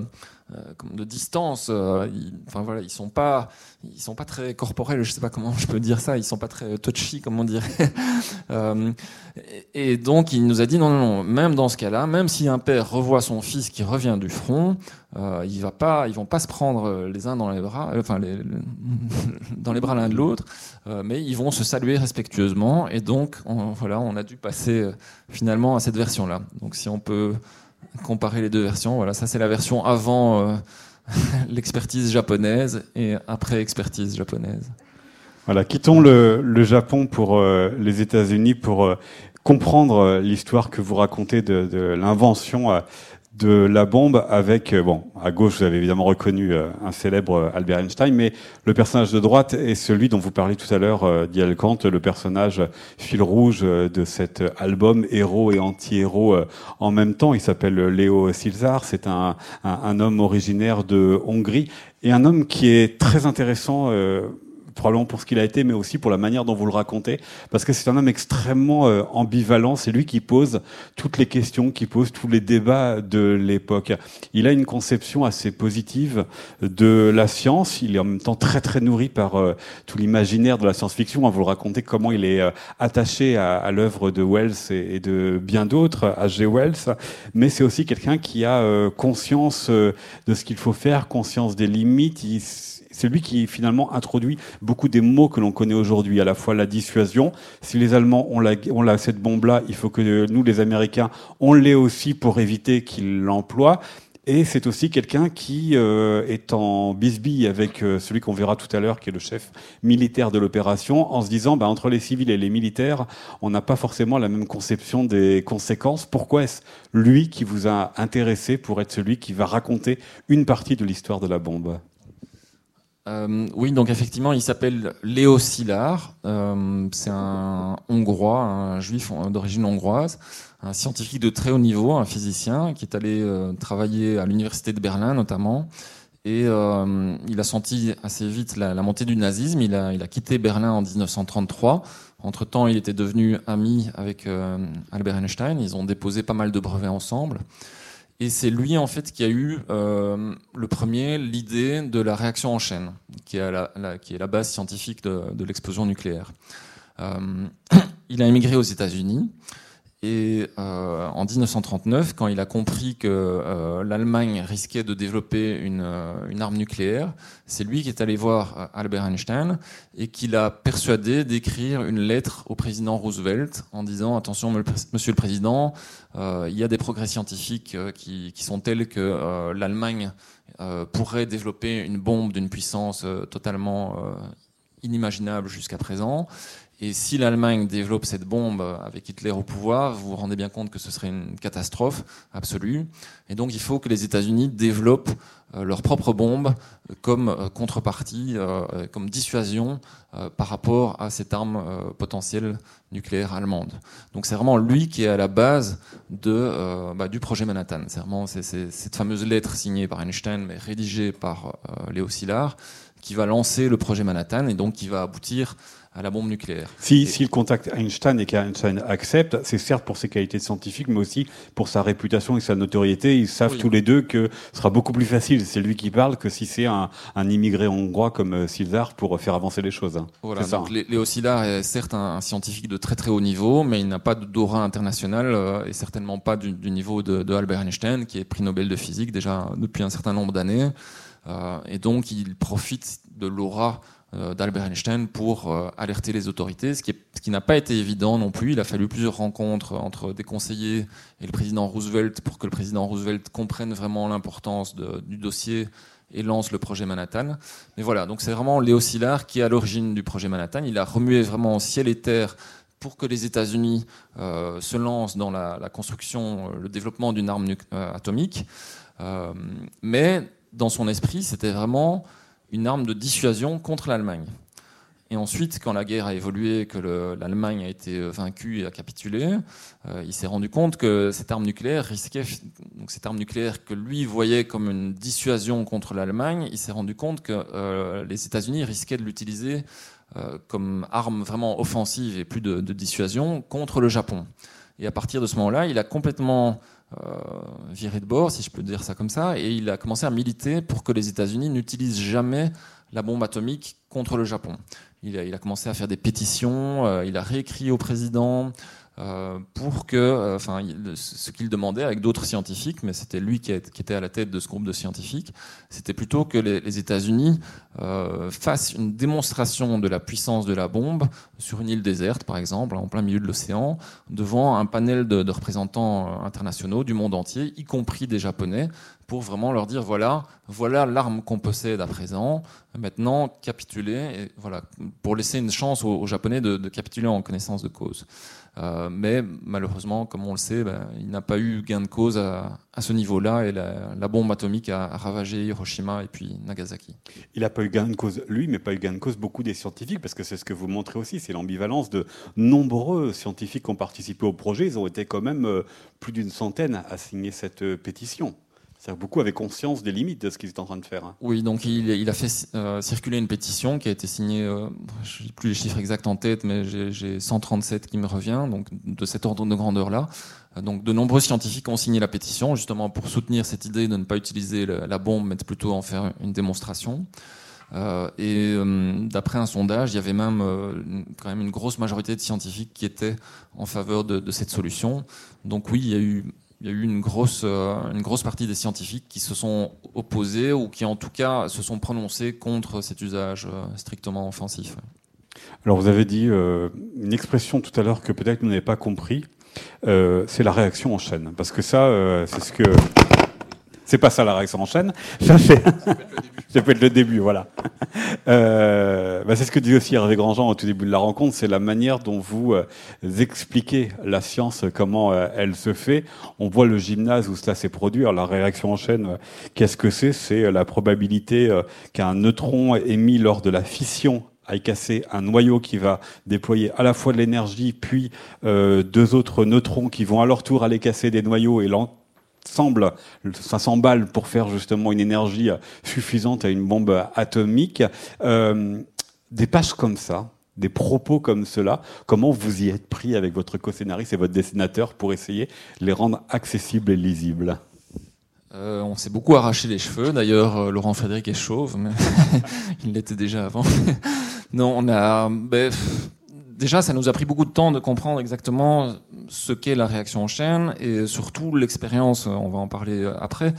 Speaker 3: de distance. Euh, ils, enfin voilà, ils sont pas, ils sont pas très corporels. Je sais pas comment (laughs) je peux dire ça. Ils sont pas très touchy, comme on dirait. (laughs) et, donc, il nous a dit non, non, non. Même dans ce cas-là, même si un père revoit son fils qui revient du front, euh, il vont pas se prendre les uns dans les bras, enfin les, (laughs) dans les bras l'un de l'autre, mais ils vont se saluer respectueusement. Et donc, on, voilà, on a dû passer euh, finalement à cette version-là. Donc, si on peut comparer les deux versions, voilà, ça c'est la version avant euh, (laughs) l'expertise japonaise et après expertise japonaise.
Speaker 1: Voilà, quittons le, Japon pour euh, les États-Unis pour comprendre l'histoire que vous racontez de, de l'invention de la bombe avec, euh, bon, à gauche, vous avez évidemment reconnu euh, un célèbre euh, Albert Einstein, mais le personnage de droite est celui dont vous parliez tout à l'heure, Dial Kant, le personnage fil rouge de cet album, héros et anti-héros en même temps. Il s'appelle Léo Silzar, c'est un, un, homme originaire de Hongrie et un homme qui est très intéressant probablement pour ce qu'il a été, mais aussi pour la manière dont vous le racontez, parce que c'est un homme extrêmement euh, ambivalent. C'est lui qui pose toutes les questions, qui pose tous les débats de l'époque. Il a une conception assez positive de la science. Il est en même temps très très nourri par euh, tout l'imaginaire de la science-fiction. Vous le racontez comment il est euh, attaché à, à l'œuvre de Wells et, de bien d'autres, H.G. Wells. Mais c'est aussi quelqu'un qui a conscience de ce qu'il faut faire, conscience des limites. C'est lui qui finalement introduit beaucoup des mots que l'on connaît aujourd'hui, à la fois la dissuasion. Si les Allemands ont, la, cette bombe-là, il faut que nous, les Américains, on l'ait aussi pour éviter qu'ils l'emploient. Et c'est aussi quelqu'un qui euh, est en bisbille avec euh, celui qu'on verra tout à l'heure, qui est le chef militaire de l'opération, en se disant, bah, entre les civils et les militaires, on n'a pas forcément la même conception des conséquences. Pourquoi est-ce lui qui vous a intéressé pour être celui qui va raconter une partie de l'histoire de la bombe?
Speaker 3: Euh, oui, donc effectivement, il s'appelle Léo Szilard. Euh, c'est un Hongrois, un juif d'origine hongroise, un scientifique de très haut niveau, un physicien qui est allé euh, travailler à l'université de Berlin notamment. Et il a senti assez vite la, montée du nazisme. Il a, il a, quitté Berlin en 1933. Entre-temps, il était devenu ami avec Albert Einstein. Ils ont déposé pas mal de brevets ensemble. Et c'est lui, en fait, qui a eu euh, le premier l'idée de la réaction en chaîne, qui est la, base scientifique de, de l'explosion nucléaire. Euh, (clears throat) il a émigré aux États-Unis et euh, en 1939, quand il a compris que euh, l'Allemagne risquait de développer une, euh, une arme nucléaire, c'est lui qui est allé voir euh, Albert Einstein et qui l'a persuadé d'écrire une lettre au président Roosevelt en disant attention, Monsieur le Président, il y a des progrès scientifiques qui, qui sont tels que l'Allemagne pourrait développer une bombe d'une puissance totalement inimaginable jusqu'à présent. Et si l'Allemagne développe cette bombe avec Hitler au pouvoir, vous vous rendez bien compte que ce serait une catastrophe absolue. Et donc il faut que les États-Unis développent euh, leur propre bombe comme euh, contrepartie, euh, comme dissuasion par rapport à cette arme potentielle nucléaire allemande. Donc c'est vraiment lui qui est à la base de, bah, du projet Manhattan. C'est vraiment cette fameuse lettre signée par Einstein mais rédigée par Léo Szilard qui va lancer le projet Manhattan et donc qui va aboutir à la bombe nucléaire.
Speaker 1: Si, s'il contacte Einstein et qu'Einstein accepte, c'est certes pour ses qualités scientifiques, mais aussi pour sa réputation et sa notoriété. Ils savent tous les deux que ce sera beaucoup plus facile, c'est lui qui parle, que si c'est un, immigré hongrois comme euh, Silzar pour faire avancer les choses. Hein.
Speaker 3: Voilà, donc hein. Léo Szilard est certes un, scientifique de très très haut niveau, mais il n'a pas d'aura international euh, et certainement pas du, niveau de, Albert Einstein, qui est prix Nobel de physique déjà depuis un certain nombre d'années. Euh, et donc il profite de l'aura euh, d'Albert Einstein pour euh, alerter les autorités, ce qui, n'a pas été évident non plus. Il a fallu plusieurs rencontres entre des conseillers et le président Roosevelt pour que le président Roosevelt comprenne vraiment l'importance du dossier et lance le projet Manhattan. Mais voilà, donc c'est vraiment Léo Szilard qui est à l'origine du projet Manhattan. Il a remué vraiment ciel et terre pour que les États-Unis se lancent dans la, construction, le développement d'une arme atomique. mais dans son esprit, c'était vraiment une arme de dissuasion contre l'Allemagne. Et ensuite, quand la guerre a évolué, que l'Allemagne a été vaincue et a capitulé, il s'est rendu compte que cette arme nucléaire risquait, donc cette arme nucléaire que lui voyait comme une dissuasion contre l'Allemagne, il s'est rendu compte que les États-Unis risquaient de l'utiliser euh, comme arme vraiment offensive et plus de, dissuasion contre le Japon. Et à partir de ce moment-là, il a complètement euh, viré de bord, si je peux dire ça comme ça, et il a commencé à militer pour que les États-Unis n'utilisent jamais la bombe atomique contre le Japon. Il a, il a commencé à faire des pétitions, euh, il a réécrit au président, euh, pour que, euh, enfin, ce qu'il demandait avec d'autres scientifiques, mais c'était lui qui, était à la tête de ce groupe de scientifiques, c'était plutôt que les, États-Unis euh, fassent une démonstration de la puissance de la bombe sur une île déserte, par exemple, en plein milieu de l'océan, devant un panel de représentants internationaux du monde entier, y compris des Japonais, pour vraiment leur dire voilà, voilà l'arme qu'on possède à présent. Maintenant, capituler, et voilà, pour laisser une chance aux, Japonais de, de, capituler en connaissance de cause. Euh, mais malheureusement, comme on le sait, ben, il n'a pas eu gain de cause à, ce niveau-là et la, bombe atomique a, ravagé Hiroshima et puis Nagasaki.
Speaker 1: Il n'a pas eu gain de cause lui, mais pas eu gain de cause beaucoup des scientifiques, parce que c'est ce que vous montrez aussi, c'est l'ambivalence de nombreux scientifiques qui ont participé au projet. Ils ont été quand même euh, plus d'une centaine à signer cette euh, pétition beaucoup avaient conscience des limites de ce qu'ils étaient en train de faire. Hein.
Speaker 3: Oui, donc il, a fait euh, circuler une pétition qui a été signée, euh, je n'ai plus les chiffres exacts en tête, mais j'ai 137 qui me revient, donc de cet ordre de grandeur-là. Euh, donc de nombreux scientifiques ont signé la pétition, justement pour soutenir cette idée de ne pas utiliser la, bombe, mais plutôt en faire une démonstration. et d'après un sondage, il y avait même quand même une grosse majorité de scientifiques qui étaient en faveur de, de cette solution. Donc oui, il y a eu il y a eu une grosse, euh, une grosse partie des scientifiques qui se sont opposés ou qui en tout cas se sont prononcés contre cet usage euh, strictement offensif.
Speaker 1: Alors vous avez dit euh, une expression tout à l'heure que peut-être vous n'avez pas compris, c'est la réaction en chaîne. Parce que ça, c'est ce que... C'est pas ça la réaction en chaîne. (laughs) Ça, c'est... Ça peut être le début, voilà. Euh, bah c'est ce que dit aussi Hervé Grandjean au tout début de la rencontre, c'est la manière dont vous euh, expliquez la science, comment euh, elle se fait. On voit le gymnase où cela s'est produit. Alors, la réaction en chaîne, euh, qu'est-ce que c'est? C'est la probabilité qu'un neutron émis lors de la fission aille casser un noyau qui va déployer à la fois de l'énergie, puis deux autres neutrons qui vont à leur tour aller casser des noyaux et semble, ça s'emballe pour faire justement une énergie suffisante à une bombe atomique. Euh, des pages comme ça, des propos comme cela, comment vous y êtes pris avec votre co-scénariste et votre dessinateur pour essayer de les rendre accessibles et lisibles?
Speaker 3: Euh, on s'est beaucoup arraché les cheveux. D'ailleurs, euh, Laurent Frédéric est chauve, mais (laughs) il l'était déjà avant. (laughs) non, on a. Ben, déjà, ça nous a pris beaucoup de temps de comprendre exactement ce qu'est la réaction en chaîne et surtout l'expérience, on va en parler après,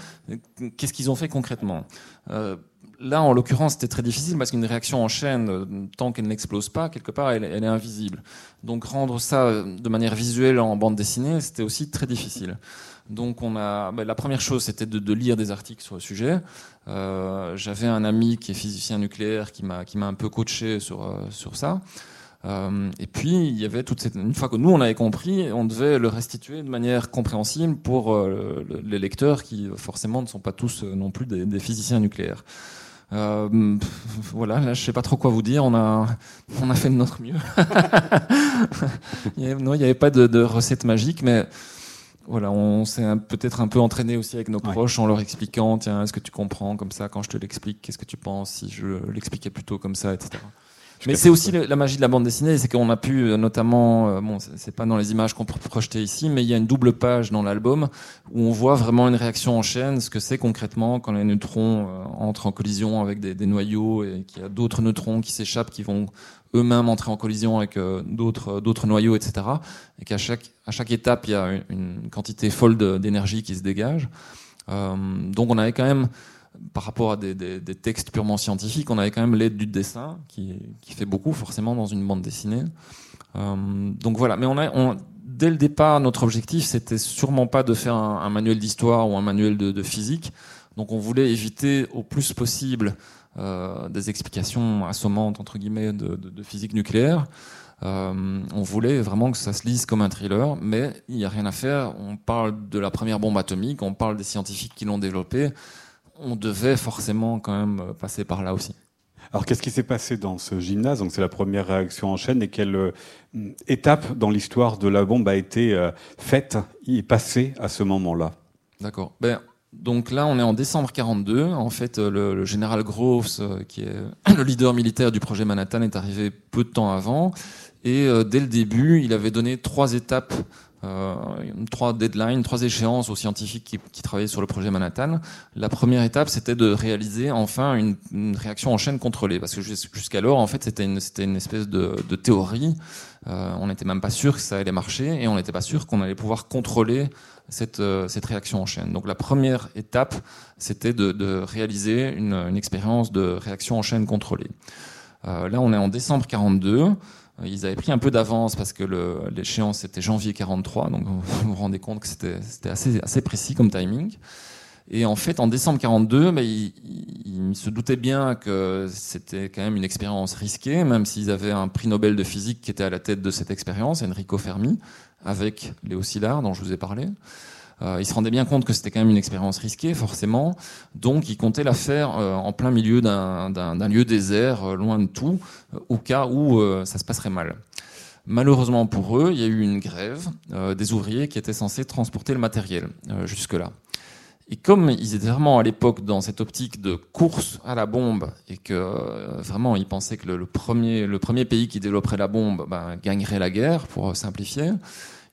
Speaker 3: qu'est-ce qu'ils ont fait concrètement? Euh, là, en l'occurrence, c'était très difficile parce qu'une réaction en chaîne, tant qu'elle n'explose pas, quelque part, elle, est invisible. Donc rendre ça de manière visuelle en bande dessinée, c'était aussi très difficile. Donc on a, ben, la première chose, c'était de, lire des articles sur le sujet. Euh, J'avais un ami qui est physicien nucléaire qui m'a un peu coaché sur euh, sur ça. Euh, et puis, il y avait toute cette. Une fois que nous, on avait compris, on devait le restituer de manière compréhensible pour euh, les lecteurs qui, forcément, ne sont pas tous euh, non plus des, physiciens nucléaires. Euh, voilà, là, je sais pas trop quoi vous dire. On a, on a fait de notre mieux. (laughs) non, il n'y avait pas de, de, recette magique, mais voilà, on s'est peut-être un peu entraîné aussi avec nos proches en leur expliquant, tiens, est-ce que tu comprends comme ça quand je te l'explique Qu'est-ce que tu penses si je l'expliquais plutôt comme ça, etc. Mais c'est aussi la magie de la bande dessinée, c'est qu'on a pu euh, notamment, euh, bon, c'est pas dans les images qu'on peut projeter ici, mais il y a une double page dans l'album où on voit vraiment une réaction en chaîne, ce que c'est concrètement quand les neutrons euh, entrent en collision avec des, des noyaux et qu'il y a d'autres neutrons qui s'échappent, qui vont eux-mêmes entrer en collision avec d'autres d'autres noyaux, etc. Et qu'à chaque à chaque étape, il y a une, une quantité folle d'énergie qui se dégage. Euh, donc on avait quand même par rapport à des, textes purement scientifiques, on avait quand même l'aide du dessin, qui, fait beaucoup forcément dans une bande dessinée. Euh, donc voilà, mais on a, dès le départ, notre objectif, c'était sûrement pas de faire un, manuel d'histoire ou un manuel de, physique. Donc on voulait éviter au plus possible euh, des explications assommantes entre guillemets de, de, physique nucléaire. Euh, on voulait vraiment que ça se lise comme un thriller, mais il n'y a rien à faire. On parle de la première bombe atomique, on parle des scientifiques qui l'ont développée. On devait forcément quand même passer par là aussi.
Speaker 1: Alors qu'est-ce qui s'est passé dans ce gymnase? Donc c'est la première réaction en chaîne et quelle euh, étape dans l'histoire de la bombe a été euh, faite et passée à ce moment-là?
Speaker 3: D'accord. Ben, donc là, on est en décembre 42. En fait, euh, le, général Groves, qui est (coughs) le leader militaire du projet Manhattan, est arrivé peu de temps avant. Et dès le début, il avait donné trois étapes euh, trois deadlines, trois échéances aux scientifiques qui, qui, travaillaient sur le projet Manhattan. La première étape, c'était de réaliser enfin une, une, réaction en chaîne contrôlée, parce que jusqu'alors, en fait, c'était une, une espèce de, de théorie. Euh, on n'était même pas sûr que ça allait marcher, et on n'était pas sûr qu'on allait pouvoir contrôler cette, euh, cette réaction en chaîne. Donc la première étape, c'était de, de réaliser une, une, expérience de réaction en chaîne contrôlée. Euh, là, on est en décembre 42. Ils avaient pris un peu d'avance parce que l'échéance c'était janvier 43, donc vous (laughs) vous rendez compte que c'était assez, assez précis comme timing. Et en fait, en décembre 42, bah, ils, ils, se doutaient bien que c'était quand même une expérience risquée, même s'ils avaient un prix Nobel de physique qui était à la tête de cette expérience, Enrico Fermi, avec Léo Szilard, dont je vous ai parlé. Euh, il se rendait bien compte que c'était quand même une expérience risquée, forcément. Donc, il comptait la faire euh, en plein milieu d'un lieu désert, euh, loin de tout, au cas où ça se passerait mal. Malheureusement pour eux, il y a eu une grève des ouvriers qui étaient censés transporter le matériel jusque-là. Et comme ils étaient vraiment à l'époque dans cette optique de course à la bombe et que vraiment ils pensaient que le, premier, le premier pays qui développerait la bombe ben, gagnerait la guerre, pour simplifier,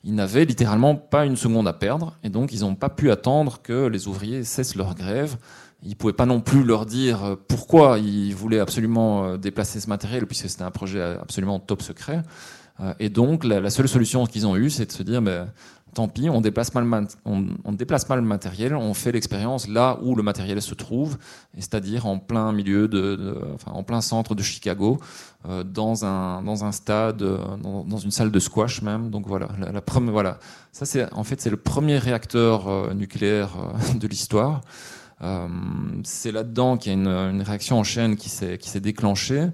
Speaker 3: ils n'avaient littéralement pas une seconde à perdre, et donc ils n'ont pas pu attendre que les ouvriers cessent leur grève. Ils ne pouvaient pas non plus leur dire euh, pourquoi ils voulaient absolument euh, déplacer ce matériel, puisque c'était un projet absolument top secret. Euh, et donc la, seule solution qu'ils ont eue, c'est de se dire, mais, tant pis, on déplace mal, on, déplace mal le matériel, on fait l'expérience là où le matériel se trouve, c'est-à-dire en plein milieu de, enfin, en plein centre de Chicago, euh, dans un dans un stade, euh, dans, une salle de squash même. Donc voilà, la, première, voilà, ça c'est en fait c'est le premier réacteur euh, nucléaire de l'histoire. c'est là-dedans qu'il y a une, une, réaction en chaîne qui s'est qui s'est déclenchée.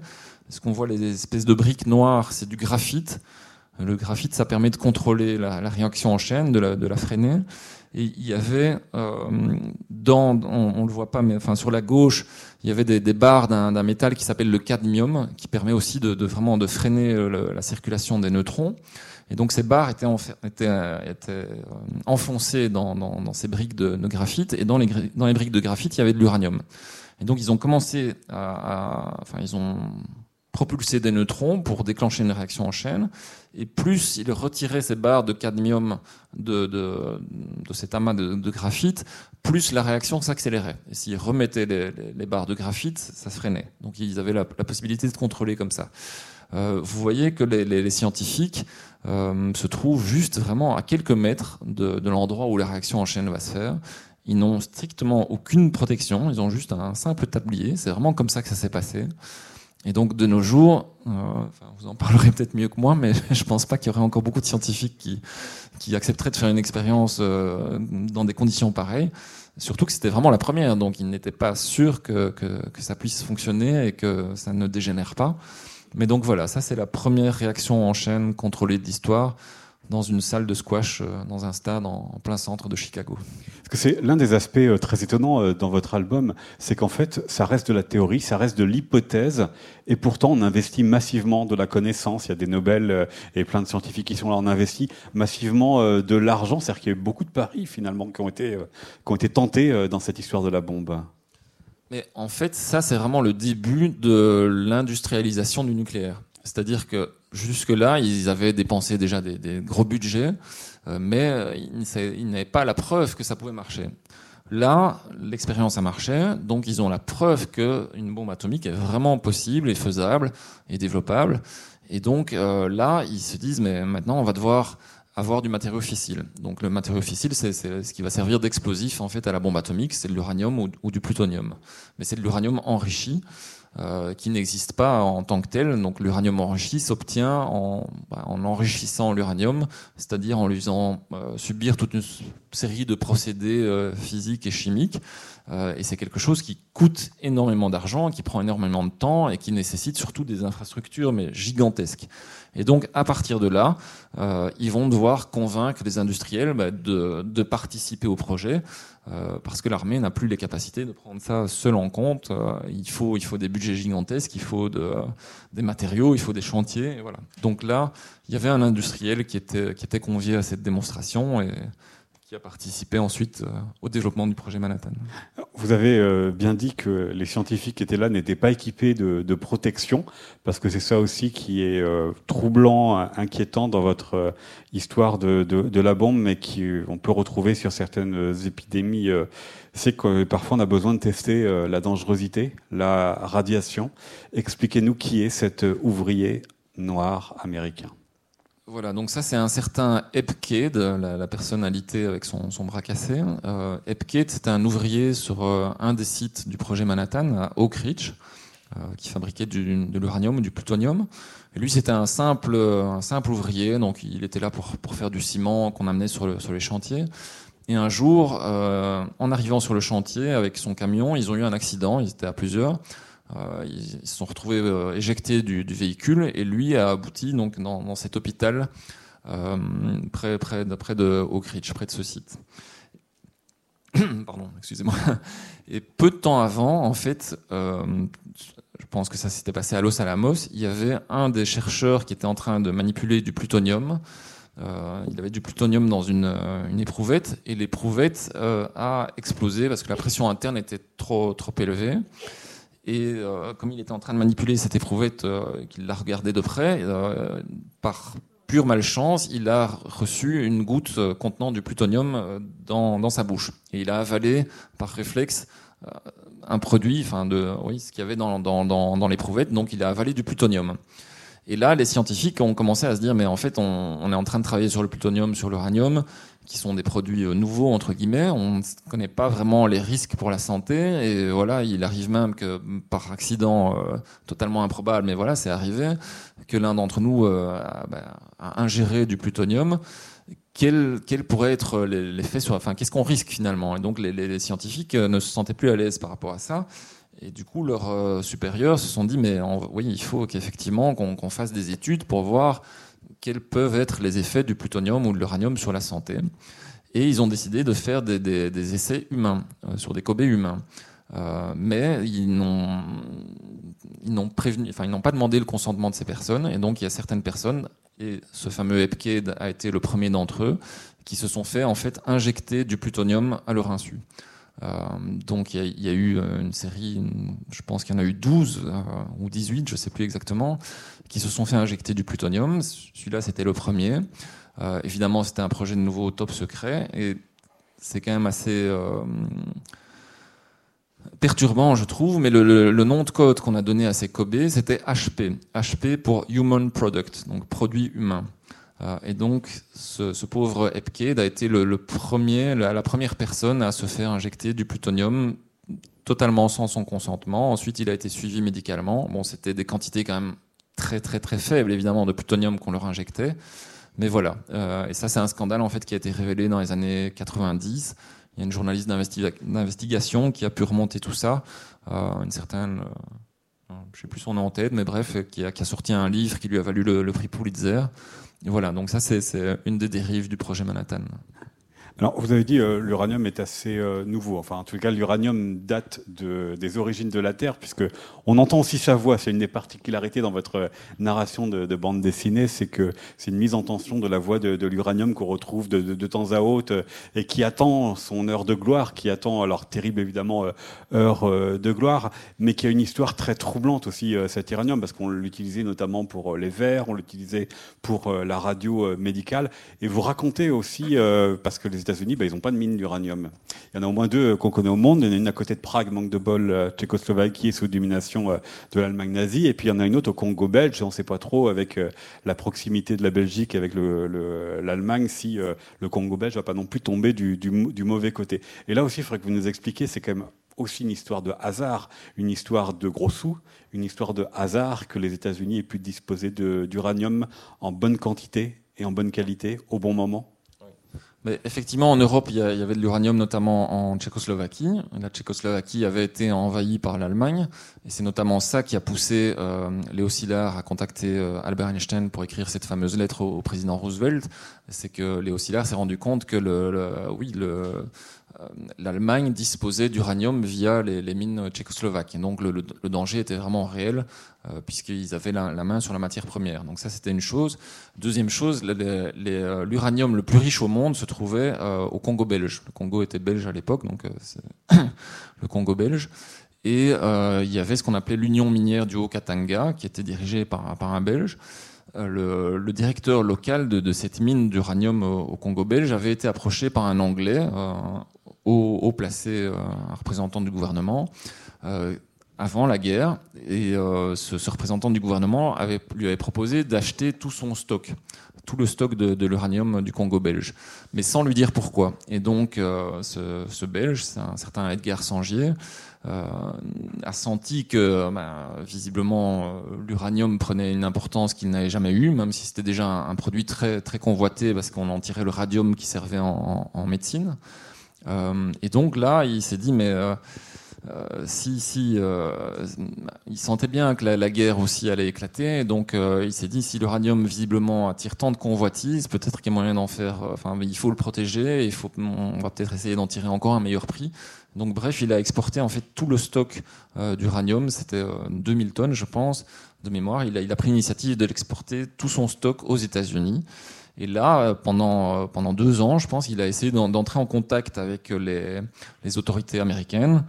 Speaker 3: Ce qu'on voit les espèces de briques noires, c'est du graphite. Le graphite, ça permet de contrôler la, réaction en chaîne, de la, freiner. Et il y avait, euh, dans, on, ne le voit pas, mais enfin sur la gauche, il y avait des, barres d'un métal qui s'appelle le cadmium, qui permet aussi de, vraiment de freiner la circulation des neutrons. Et donc ces barres étaient, étaient euh, enfoncées dans, ces briques de, graphite, et dans les, briques de graphite, il y avait de l'uranium. Et donc ils ont commencé à enfin ils ont propulser des neutrons pour déclencher une réaction en chaîne. Et plus il retirait ces barres de cadmium de, de, de cet amas de, graphite, plus la réaction s'accélérait. Et s'il remettait les, les, barres de graphite, ça se freinait. Donc ils avaient la, la possibilité de contrôler comme ça. Euh, vous voyez que les, les scientifiques euh, se trouvent juste vraiment à quelques mètres de, de l'endroit où la réaction en chaîne va se faire. Ils n'ont strictement aucune protection, ils ont juste un simple tablier. C'est vraiment comme ça que ça s'est passé. Et donc de nos jours, euh, enfin, vous en parlerez peut-être mieux que moi, mais (laughs) je pense pas qu'il y aurait encore beaucoup de scientifiques qui, qui accepteraient de faire une expérience euh, dans des conditions pareilles. Surtout que c'était vraiment la première, donc ils n'étaient pas sûrs que, que, que, ça puisse fonctionner et que ça ne dégénère pas. Mais donc voilà, ça c'est la première réaction en chaîne contrôlée de l'histoire dans une salle de squash euh, dans un stade en, plein centre de Chicago.
Speaker 1: Parce que c'est l'un des aspects euh, très étonnants euh, dans votre album, c'est qu'en fait, ça reste de la théorie, ça reste de l'hypothèse, et pourtant on investit massivement de la connaissance. Il y a des Nobel et plein de scientifiques qui sont là, on investit massivement de l'argent, c'est-à-dire qu'il y a eu beaucoup de paris finalement qui ont été, qui ont été tentés dans cette histoire de la bombe.
Speaker 3: Mais en fait, ça c'est vraiment le début de l'industrialisation du nucléaire. C'est-à-dire que jusque-là, ils avaient dépensé déjà des, gros budgets, euh, mais ils, n'avaient pas la preuve que ça pouvait marcher. Là, l'expérience a marché, donc ils ont la preuve qu'une bombe atomique est vraiment possible et faisable et développable. Et donc euh, là, ils se disent, mais maintenant, on va devoir avoir du matériau fissile. Donc le matériau fissile, c'est ce qui va servir d'explosif en fait à la bombe atomique, c'est de l'uranium ou, ou, du plutonium. Mais c'est de l'uranium enrichi. Euh, qui n'existe pas en tant que tel. Donc l'uranium enrichi s'obtient en, bah, en, enrichissant l'uranium, c'est-à-dire en lui faisant euh, subir toute une série de procédés euh, physiques et chimiques. et c'est quelque chose qui coûte énormément d'argent, qui prend énormément de temps et qui nécessite surtout des infrastructures mais gigantesques. Et donc à partir de là, ils vont devoir convaincre les industriels bah, de, de participer au projet. Euh, parce que l'armée n'a plus les capacités de prendre ça seul en compte. Euh, il, faut, il faut des budgets gigantesques, il faut de, des matériaux, il faut des chantiers. voilà. Donc là, il y avait un industriel qui était, qui était convié à cette démonstration et a ensuite euh, au développement du projet Manhattan.
Speaker 1: Vous avez euh, bien dit que les scientifiques qui étaient là n'étaient pas équipés de, protection, parce que c'est ça aussi qui est euh, troublant, inquiétant dans votre histoire de, la bombe, mais qu'on peut retrouver sur certaines épidémies. c'est que parfois on a besoin de tester la dangerosité, la radiation. Expliquez-nous qui est cet ouvrier noir américain.
Speaker 3: Voilà, donc ça c'est un certain Epkade, la, la, personnalité avec son, bras cassé. Euh, c'était un ouvrier sur euh, un des sites du projet Manhattan, à Oak Ridge, euh, qui fabriquait de l'uranium du plutonium. Et lui, c'était un simple, un simple ouvrier, donc il était là pour, pour faire du ciment qu'on amenait sur, sur les chantiers. Et un jour, euh, en arrivant sur le chantier avec son camion, ils ont eu un accident, ils étaient à plusieurs. Euh, ils se sont retrouvés euh, éjectés du, véhicule et lui a abouti donc dans, cet hôpital euh, près, près, près de Oak Ridge, près de ce site. (coughs) Pardon, excusez-moi. Et peu de temps avant, en fait, je pense que ça s'était passé à Los Alamos, il y avait un des chercheurs qui était en train de manipuler du plutonium. il avait du plutonium dans une, une éprouvette et l'éprouvette a explosé parce que la pression interne était trop, trop élevée. Et euh, comme il était en train de manipuler cette éprouvette, euh, qu'il la regardait de près, euh, par pure malchance, il a reçu une goutte contenant du plutonium dans, dans, sa bouche. Et il a avalé par réflexe un produit, enfin de, oui, ce qu'il y avait dans, dans, dans, dans l'éprouvette, donc il a avalé du plutonium. Et là, les scientifiques ont commencé à se dire, mais en fait, on, on est en train de travailler sur le plutonium, sur l'uranium, qui sont des produits euh, nouveaux entre guillemets. On ne connaît pas vraiment les risques pour la santé et voilà, il arrive même que par accident euh, totalement improbable, mais voilà, c'est arrivé que l'un d'entre nous euh, bah, a, ingéré du plutonium. Quel, pourrait être l'effet sur, enfin, qu'est-ce qu'on risque finalement? Et donc les, les, scientifiques ne se sentaient plus à l'aise par rapport à ça. Et du coup, leurs supérieurs se sont dit, mais oui, il faut qu'effectivement qu'on fasse des études pour voir quels peuvent être les effets du plutonium ou de l'uranium sur la santé. Et ils ont décidé de faire des, essais humains, euh, sur des Kobe humains. Euh, mais ils n'ont pas demandé le consentement de ces personnes, et donc il y a certaines personnes, et ce fameux Epkade a été le premier d'entre eux, qui se sont fait en fait injecter du plutonium à leur insu. Euh, donc il y, a eu une série, je pense qu'il y en a eu 12 ou 18, je ne sais plus exactement, qui se sont fait injecter du plutonium. Celui-là, c'était le premier. Euh, évidemment, c'était un projet de nouveau top secret et c'est quand même assez euh, perturbant, je trouve. Mais le, nom de code qu'on a donné à ces Kobe, c'était HP. HP pour Human Product, donc produit humain. Euh, et donc, ce, pauvre Epkade a été le, premier, la, la, première personne à se faire injecter du plutonium totalement sans son consentement. Ensuite, il a été suivi médicalement. Bon, c'était des quantités quand même très très très faible évidemment de plutonium qu'on leur injectait. Mais voilà, euh, et ça c'est un scandale en fait qui a été révélé dans les années 90. Il y a une journaliste d'investigation qui a pu remonter tout ça, euh, une certaine, euh, je sais plus son nom en tête, mais bref, qui a, qui a, sorti un livre qui lui a valu le, le prix Pulitzer. Voilà, donc ça c'est une des dérives du projet Manhattan.
Speaker 1: Alors, vous avez dit euh, l'uranium est assez euh, nouveau. Enfin, en tout cas, l'uranium date de, des origines de la Terre, puisque on entend aussi sa voix. C'est une des particularités dans votre narration de, de bande dessinée, c'est que c'est une mise en tension de la voix de, de l'uranium qu'on retrouve de, temps à autre euh, et qui attend son heure de gloire, qui attend alors terrible évidemment euh, heure de gloire, mais qui a une histoire très troublante aussi cet uranium, parce qu'on l'utilisait notamment pour les verres, on l'utilisait pour la radio médicale, et vous racontez aussi parce que les États-Unis, bah, ils n'ont pas de mine d'uranium. Il y en a au moins deux euh, qu'on connaît au monde. Il y en a une à côté de Prague, manque de bol, euh, Tchécoslovaquie, sous domination euh, de l'Allemagne nazie. Et puis il y en a une autre au Congo belge, on ne sait pas trop, avec la proximité de la Belgique avec l'Allemagne, si le Congo belge va pas non plus tomber du, mauvais côté. Et là aussi, il faudrait que vous nous expliquiez, c'est quand même aussi une histoire de hasard, une histoire de gros sous, une histoire de hasard que les États-Unis aient pu disposer d'uranium en bonne quantité et en bonne qualité au bon moment
Speaker 3: mais effectivement, en Europe, il y, avait de l'uranium, notamment en Tchécoslovaquie. La Tchécoslovaquie avait été envahie par l'Allemagne, et c'est notamment ça qui a poussé euh, Léo Szilard à contacter euh, Albert Einstein pour écrire cette fameuse lettre au, président Roosevelt. C'est que Léo Szilard s'est rendu compte que le oui, le, l'Allemagne disposait d'uranium via les, mines tchécoslovaques. Et donc le, danger était vraiment réel, euh, puisqu'ils avaient la, main sur la matière première. Donc ça, c'était une chose. Deuxième chose, euh, l'uranium le plus riche au monde se trouvait au Congo belge. Le Congo était belge à l'époque, donc (coughs) le Congo belge. Et il y avait ce qu'on appelait l'Union minière du Haut-Katanga, qui était dirigée par un Belge. Le, directeur local de, cette mine d'uranium au, Congo belge avait été approché par un Anglais, haut, placé, euh, un représentant du gouvernement, euh, avant la guerre. Et euh, ce, représentant du gouvernement lui avait proposé d'acheter tout son stock, tout le stock de, l'uranium du Congo belge, mais sans lui dire pourquoi. Et donc, ce, Belge, c'est un certain Edgar Sangier, a senti que ben, visiblement l'uranium prenait une importance qu'il n'avait jamais eue, même si c'était déjà un, produit très, très convoité parce qu'on en tirait le radium qui servait en médecine. Euh, et donc là, il s'est dit, mais euh, euh, si, si, il sentait bien que la, guerre aussi allait éclater, donc il s'est dit si l'uranium visiblement attire tant de convoitises, peut-être qu'il y a moyen d'en faire. Enfin, il faut le protéger, il faut, on va peut-être essayer d'en tirer encore un meilleur prix. Donc bref, il a exporté en fait tout le stock d'uranium, c'était 2000 tonnes, je pense, de mémoire. Il a pris l'initiative de l'exporter tout son stock aux États-Unis. Et là, euh, pendant, euh, pendant deux ans, je pense, il a essayé d'entrer en contact avec les, les autorités américaines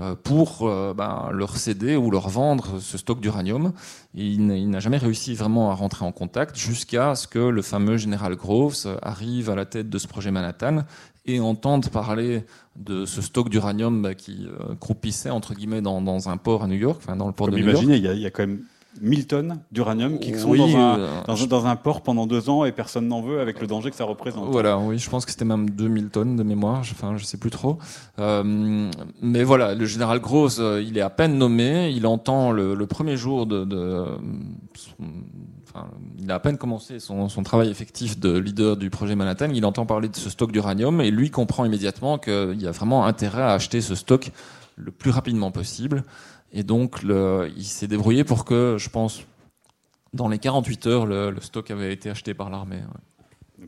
Speaker 3: euh, pour ben, leur céder ou leur vendre ce stock d'uranium. Il n'a jamais réussi vraiment à rentrer en contact jusqu'à ce que le fameux général Groves arrive à la tête de ce projet Manhattan et entende parler de ce stock d'uranium bah, qui croupissait entre guillemets dans, dans, un port à New York, enfin dans le port de New York.
Speaker 1: Imaginez, il y, a quand même 1000 tonnes d'uranium qui sont dans, un, euh, dans, un, port pendant deux ans et personne n'en veut avec le danger que ça représente.
Speaker 3: Voilà, oui, je pense que c'était même 2000 tonnes de mémoire, je, enfin je sais plus trop. Euh, mais voilà, le général Gross, euh, il est à peine nommé, il entend le, premier jour de... de enfin, il a à peine commencé son, son, travail effectif de leader du projet Manhattan, il entend parler de ce stock d'uranium et lui comprend immédiatement qu'il y a vraiment intérêt à acheter ce stock le plus rapidement possible. Et donc, il s'est débrouillé pour que, je pense, dans les 48 heures, le, stock avait été acheté par l'armée.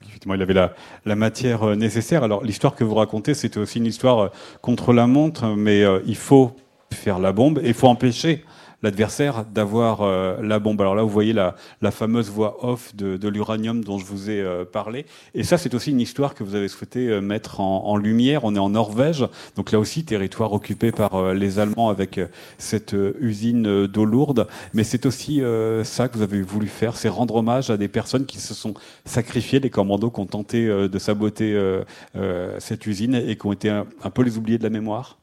Speaker 1: Effectivement, il avait la, la matière euh, nécessaire. Alors, l'histoire que vous racontez, c'était aussi une histoire euh, contre la montre, mais euh, il faut faire la bombe et il faut empêcher l'adversaire d'avoir euh, la bombe. Alors là, vous voyez la, la fameuse voix off de, de l'uranium dont je vous ai euh, parlé. Et ça, c'est aussi une histoire que vous avez souhaité euh, mettre en, en, lumière. On est en Norvège, donc là aussi, territoire occupé par les Allemands avec cette usine d'eau lourde. Mais c'est aussi ça que vous avez voulu faire, c'est rendre hommage à des personnes qui se sont sacrifiées, les commandos qui ont tenté de saboter cette usine et qui ont été un, un peu les oubliés de la mémoire.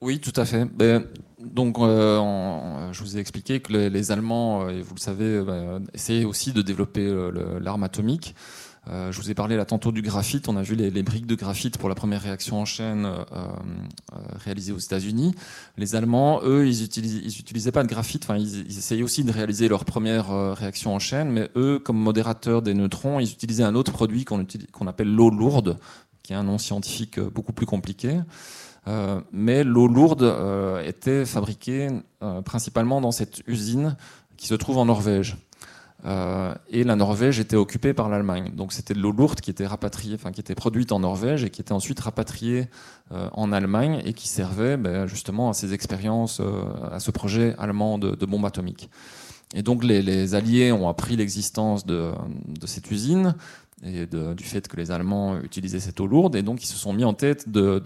Speaker 3: Oui, tout à fait. Ben, donc, euh, je vous ai expliqué que les, Allemands, euh, et vous le savez, ben, essayaient aussi de développer euh, l'arme atomique. je vous ai parlé là tantôt du graphite. On a vu les, briques de graphite pour la première réaction en chaîne réalisée aux États-Unis. Les Allemands, eux, ils, n'utilisaient pas de graphite. Enfin, ils, essayaient aussi de réaliser leur première réaction en chaîne, mais eux, comme modérateur des neutrons, ils utilisaient un autre produit qu'on appelle l'eau lourde, qui est un nom scientifique beaucoup plus compliqué. Euh, mais l'eau lourde euh, était fabriquée euh, principalement dans cette usine qui se trouve en Norvège. et la Norvège était occupée par l'Allemagne. Donc c'était de l'eau lourde qui était rapatriée, enfin qui était produite en Norvège et qui était ensuite rapatriée en Allemagne et qui servait ben, justement à ces expériences, à ce projet allemand de, de bombe atomique. Et donc les, Alliés ont appris l'existence de, cette usine et du fait que les Allemands utilisaient cette eau lourde, et donc ils se sont mis en tête de,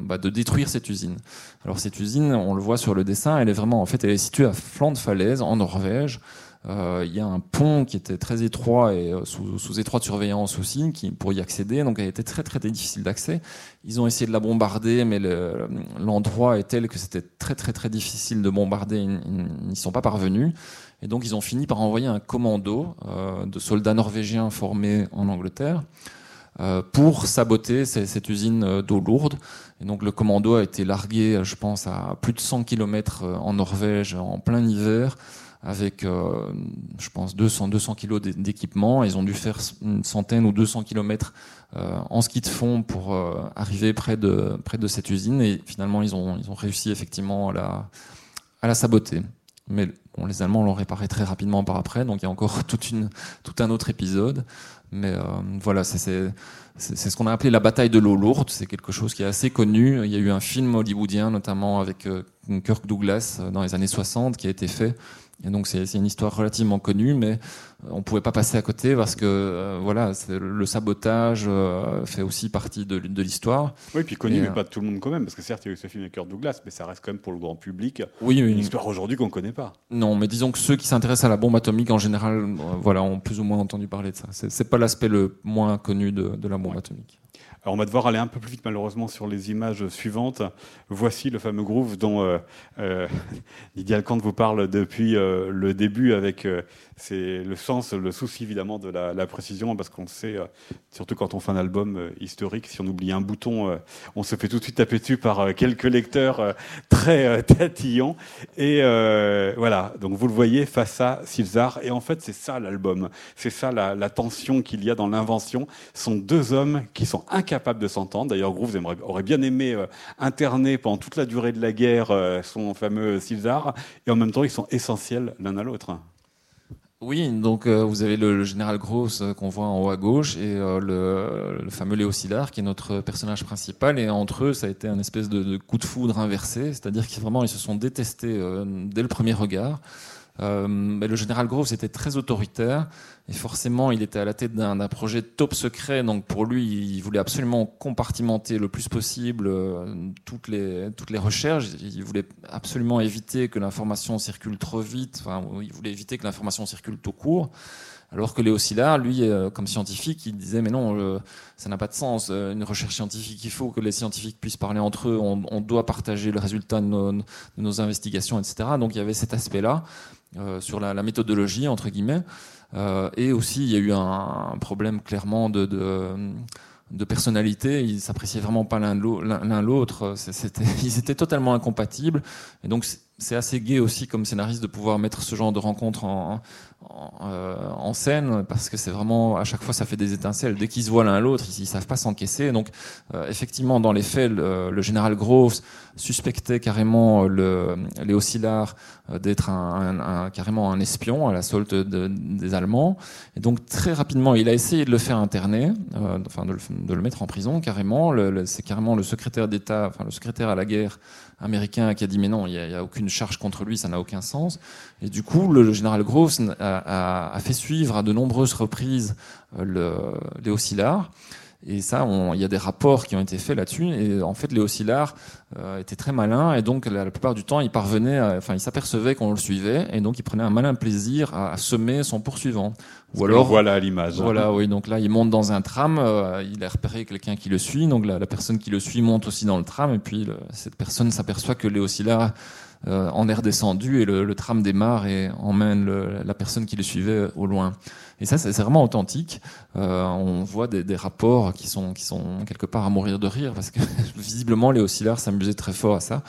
Speaker 3: bah, de, détruire cette usine. Alors cette usine, on le voit sur le dessin, elle est vraiment, en fait, elle est située à flanc de falaise, en Norvège. Euh, il y a un pont qui était très étroit et euh, sous, étroite surveillance aussi, pour y accéder, donc elle était très très difficile d'accès. Ils ont essayé de la bombarder, mais l'endroit est tel que c'était très très très difficile de bombarder, ils n'y sont pas parvenus. Et donc ils ont fini par envoyer un commando euh, de soldats norvégiens formés en Angleterre pour saboter cette usine d'eau lourde. Et donc le commando a été largué, je pense, à plus de 100 km en Norvège en plein hiver avec, euh, je pense, 200, 200 kilos d'équipement. Ils ont dû faire une centaine ou 200 kilomètres euh, en ski de fond pour euh, arriver près de, près de cette usine. Et finalement, ils ont, ils ont réussi effectivement à la, à la saboter. Mais les Allemands l'ont réparé très rapidement par après, donc il y a encore (laughs) tout un autre épisode. Mais voilà, c'est ce qu'on a appelé la bataille de l'eau lourde. C'est quelque chose qui est assez connu. Il y a eu un film hollywoodien, notamment avec Kirk Douglas, dans les années 60, qui a été fait et donc c'est une histoire relativement connue, mais euh, on pouvait pas passer à côté parce que euh, voilà, le sabotage euh, fait aussi partie de, de l'histoire.
Speaker 1: Oui, puis connu, mais pas de tout le monde quand même, parce que certes il y a eu ce film avec Kirk Douglas, mais ça reste quand même pour le grand public
Speaker 3: oui,
Speaker 1: une histoire aujourd'hui qu'on connaît pas.
Speaker 3: Non, mais disons que ceux qui s'intéressent à la bombe atomique en général, voilà, ont plus ou moins entendu parler de ça. C'est pas l'aspect le moins connu de, de la bombe atomique.
Speaker 1: Alors on va devoir aller un peu plus vite malheureusement sur les images suivantes. Voici le fameux groove dont euh, euh, (laughs) Didier Alcante vous parle depuis euh, le début avec c'est le sens, le souci évidemment de la, précision, parce qu'on sait, surtout quand on fait un album historique, si on oublie un bouton, on se fait tout de suite taper dessus par quelques lecteurs très (laughs) tatillons. Et voilà, donc vous le voyez face à Silzar. Et en fait, c'est ça l'album. C'est ça la, tension qu'il y a dans l'invention. Ce sont deux hommes qui sont incapables de s'entendre. D'ailleurs, Groove aurait bien aimé interner pendant toute la durée de la guerre son fameux Silzar. Et en même temps, ils sont essentiels l'un à l'autre.
Speaker 3: Oui, donc euh, vous avez le, général Gross euh, qu'on voit en haut à gauche et euh, le, fameux Léo Szilard qui est notre personnage principal. Et entre eux, ça a été un espèce de, de coup de foudre inversé, c'est-à-dire qu'ils se sont détestés dès le premier regard. Euh, le général Groves était très autoritaire et forcément il était à la tête d'un projet top secret. Donc pour lui, il voulait absolument compartimenter le plus possible euh, toutes les toutes les recherches. Il voulait absolument éviter que l'information circule trop vite. Enfin, il voulait éviter que l'information circule tout court. Alors que Léo Szilard, lui, euh, comme scientifique, il disait mais non, ça n'a pas de sens. Une recherche scientifique, il faut que les scientifiques puissent parler entre eux. On, doit partager le résultat de nos, de nos investigations, etc. Donc il y avait cet aspect-là. Euh, sur la, méthodologie entre guillemets. Euh, et aussi, il y a eu un, problème clairement de, de, personnalité. Ils s'appréciaient vraiment pas l'un l'autre. (laughs) Ils étaient totalement incompatibles. Et donc, c'est assez gai aussi comme scénariste de pouvoir mettre ce genre de rencontre en, euh, en, scène parce que c'est vraiment à chaque fois ça fait des étincelles. Dès qu'ils se voient l'un l'autre ils, ils, savent pas s'encaisser. Donc euh, effectivement dans les faits le, général Groves suspectait carrément le Léo Szilard euh, d'être un, un, carrément un espion à la solde des Allemands. Et donc très rapidement il a essayé de le faire interner enfin de le, de le, mettre en prison carrément. C'est carrément le secrétaire d'État enfin le secrétaire à la guerre américain qui a dit mais non, il n'y a, aucune charge contre lui, ça n'a aucun sens. Et du coup, le, général Gross a, a, fait suivre à de nombreuses reprises euh, le, Szilard. Et ça, il y a des rapports qui ont été faits là-dessus. Et en fait, Léo Szilard euh, était très malin. Et donc, la, plupart du temps, il parvenait, enfin, il s'apercevait qu'on le suivait. Et donc, il prenait un malin plaisir à, semer son poursuivant.
Speaker 1: Ou alors, voilà l'image.
Speaker 3: Voilà, oui. Donc là, il monte dans un tram. Euh, il a repéré quelqu'un qui le suit. Donc la, la, personne qui le suit monte aussi dans le tram. Et puis, cette personne s'aperçoit que Léo Szilard euh, en est redescendu et le, tram démarre et emmène la personne qui le suivait au loin. Et ça, c'est vraiment authentique. Euh, on voit des, rapports qui sont, qui sont quelque part à mourir de rire parce que (laughs) visiblement les oscillars s'amusaient très fort à ça.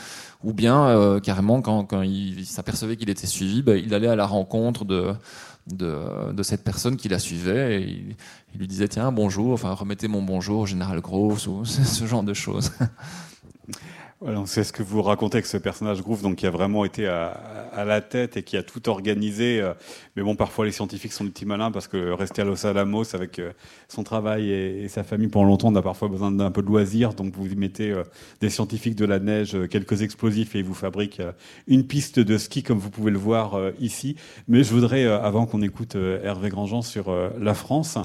Speaker 3: Ou bien euh, carrément quand, quand il, s'apercevait qu'il était suivi, bah, il allait à la rencontre de, de, cette personne qui la suivait et il, lui disait tiens bonjour, enfin remettez mon bonjour au général Gross ou (laughs) ce genre de choses.
Speaker 1: Voilà, c'est ce que vous racontez avec ce personnage Groove, donc qui a vraiment été à, la tête et qui a tout organisé. Euh, mais bon, parfois les scientifiques sont des petits malins parce que rester à Los Alamos avec euh, son travail et, sa famille pendant longtemps, on a parfois besoin d'un peu de loisirs. Donc vous mettez euh, des scientifiques de la neige, quelques explosifs et ils vous fabriquent une piste de ski comme vous pouvez le voir ici. Mais je voudrais, avant qu'on écoute Hervé Grandjean sur la France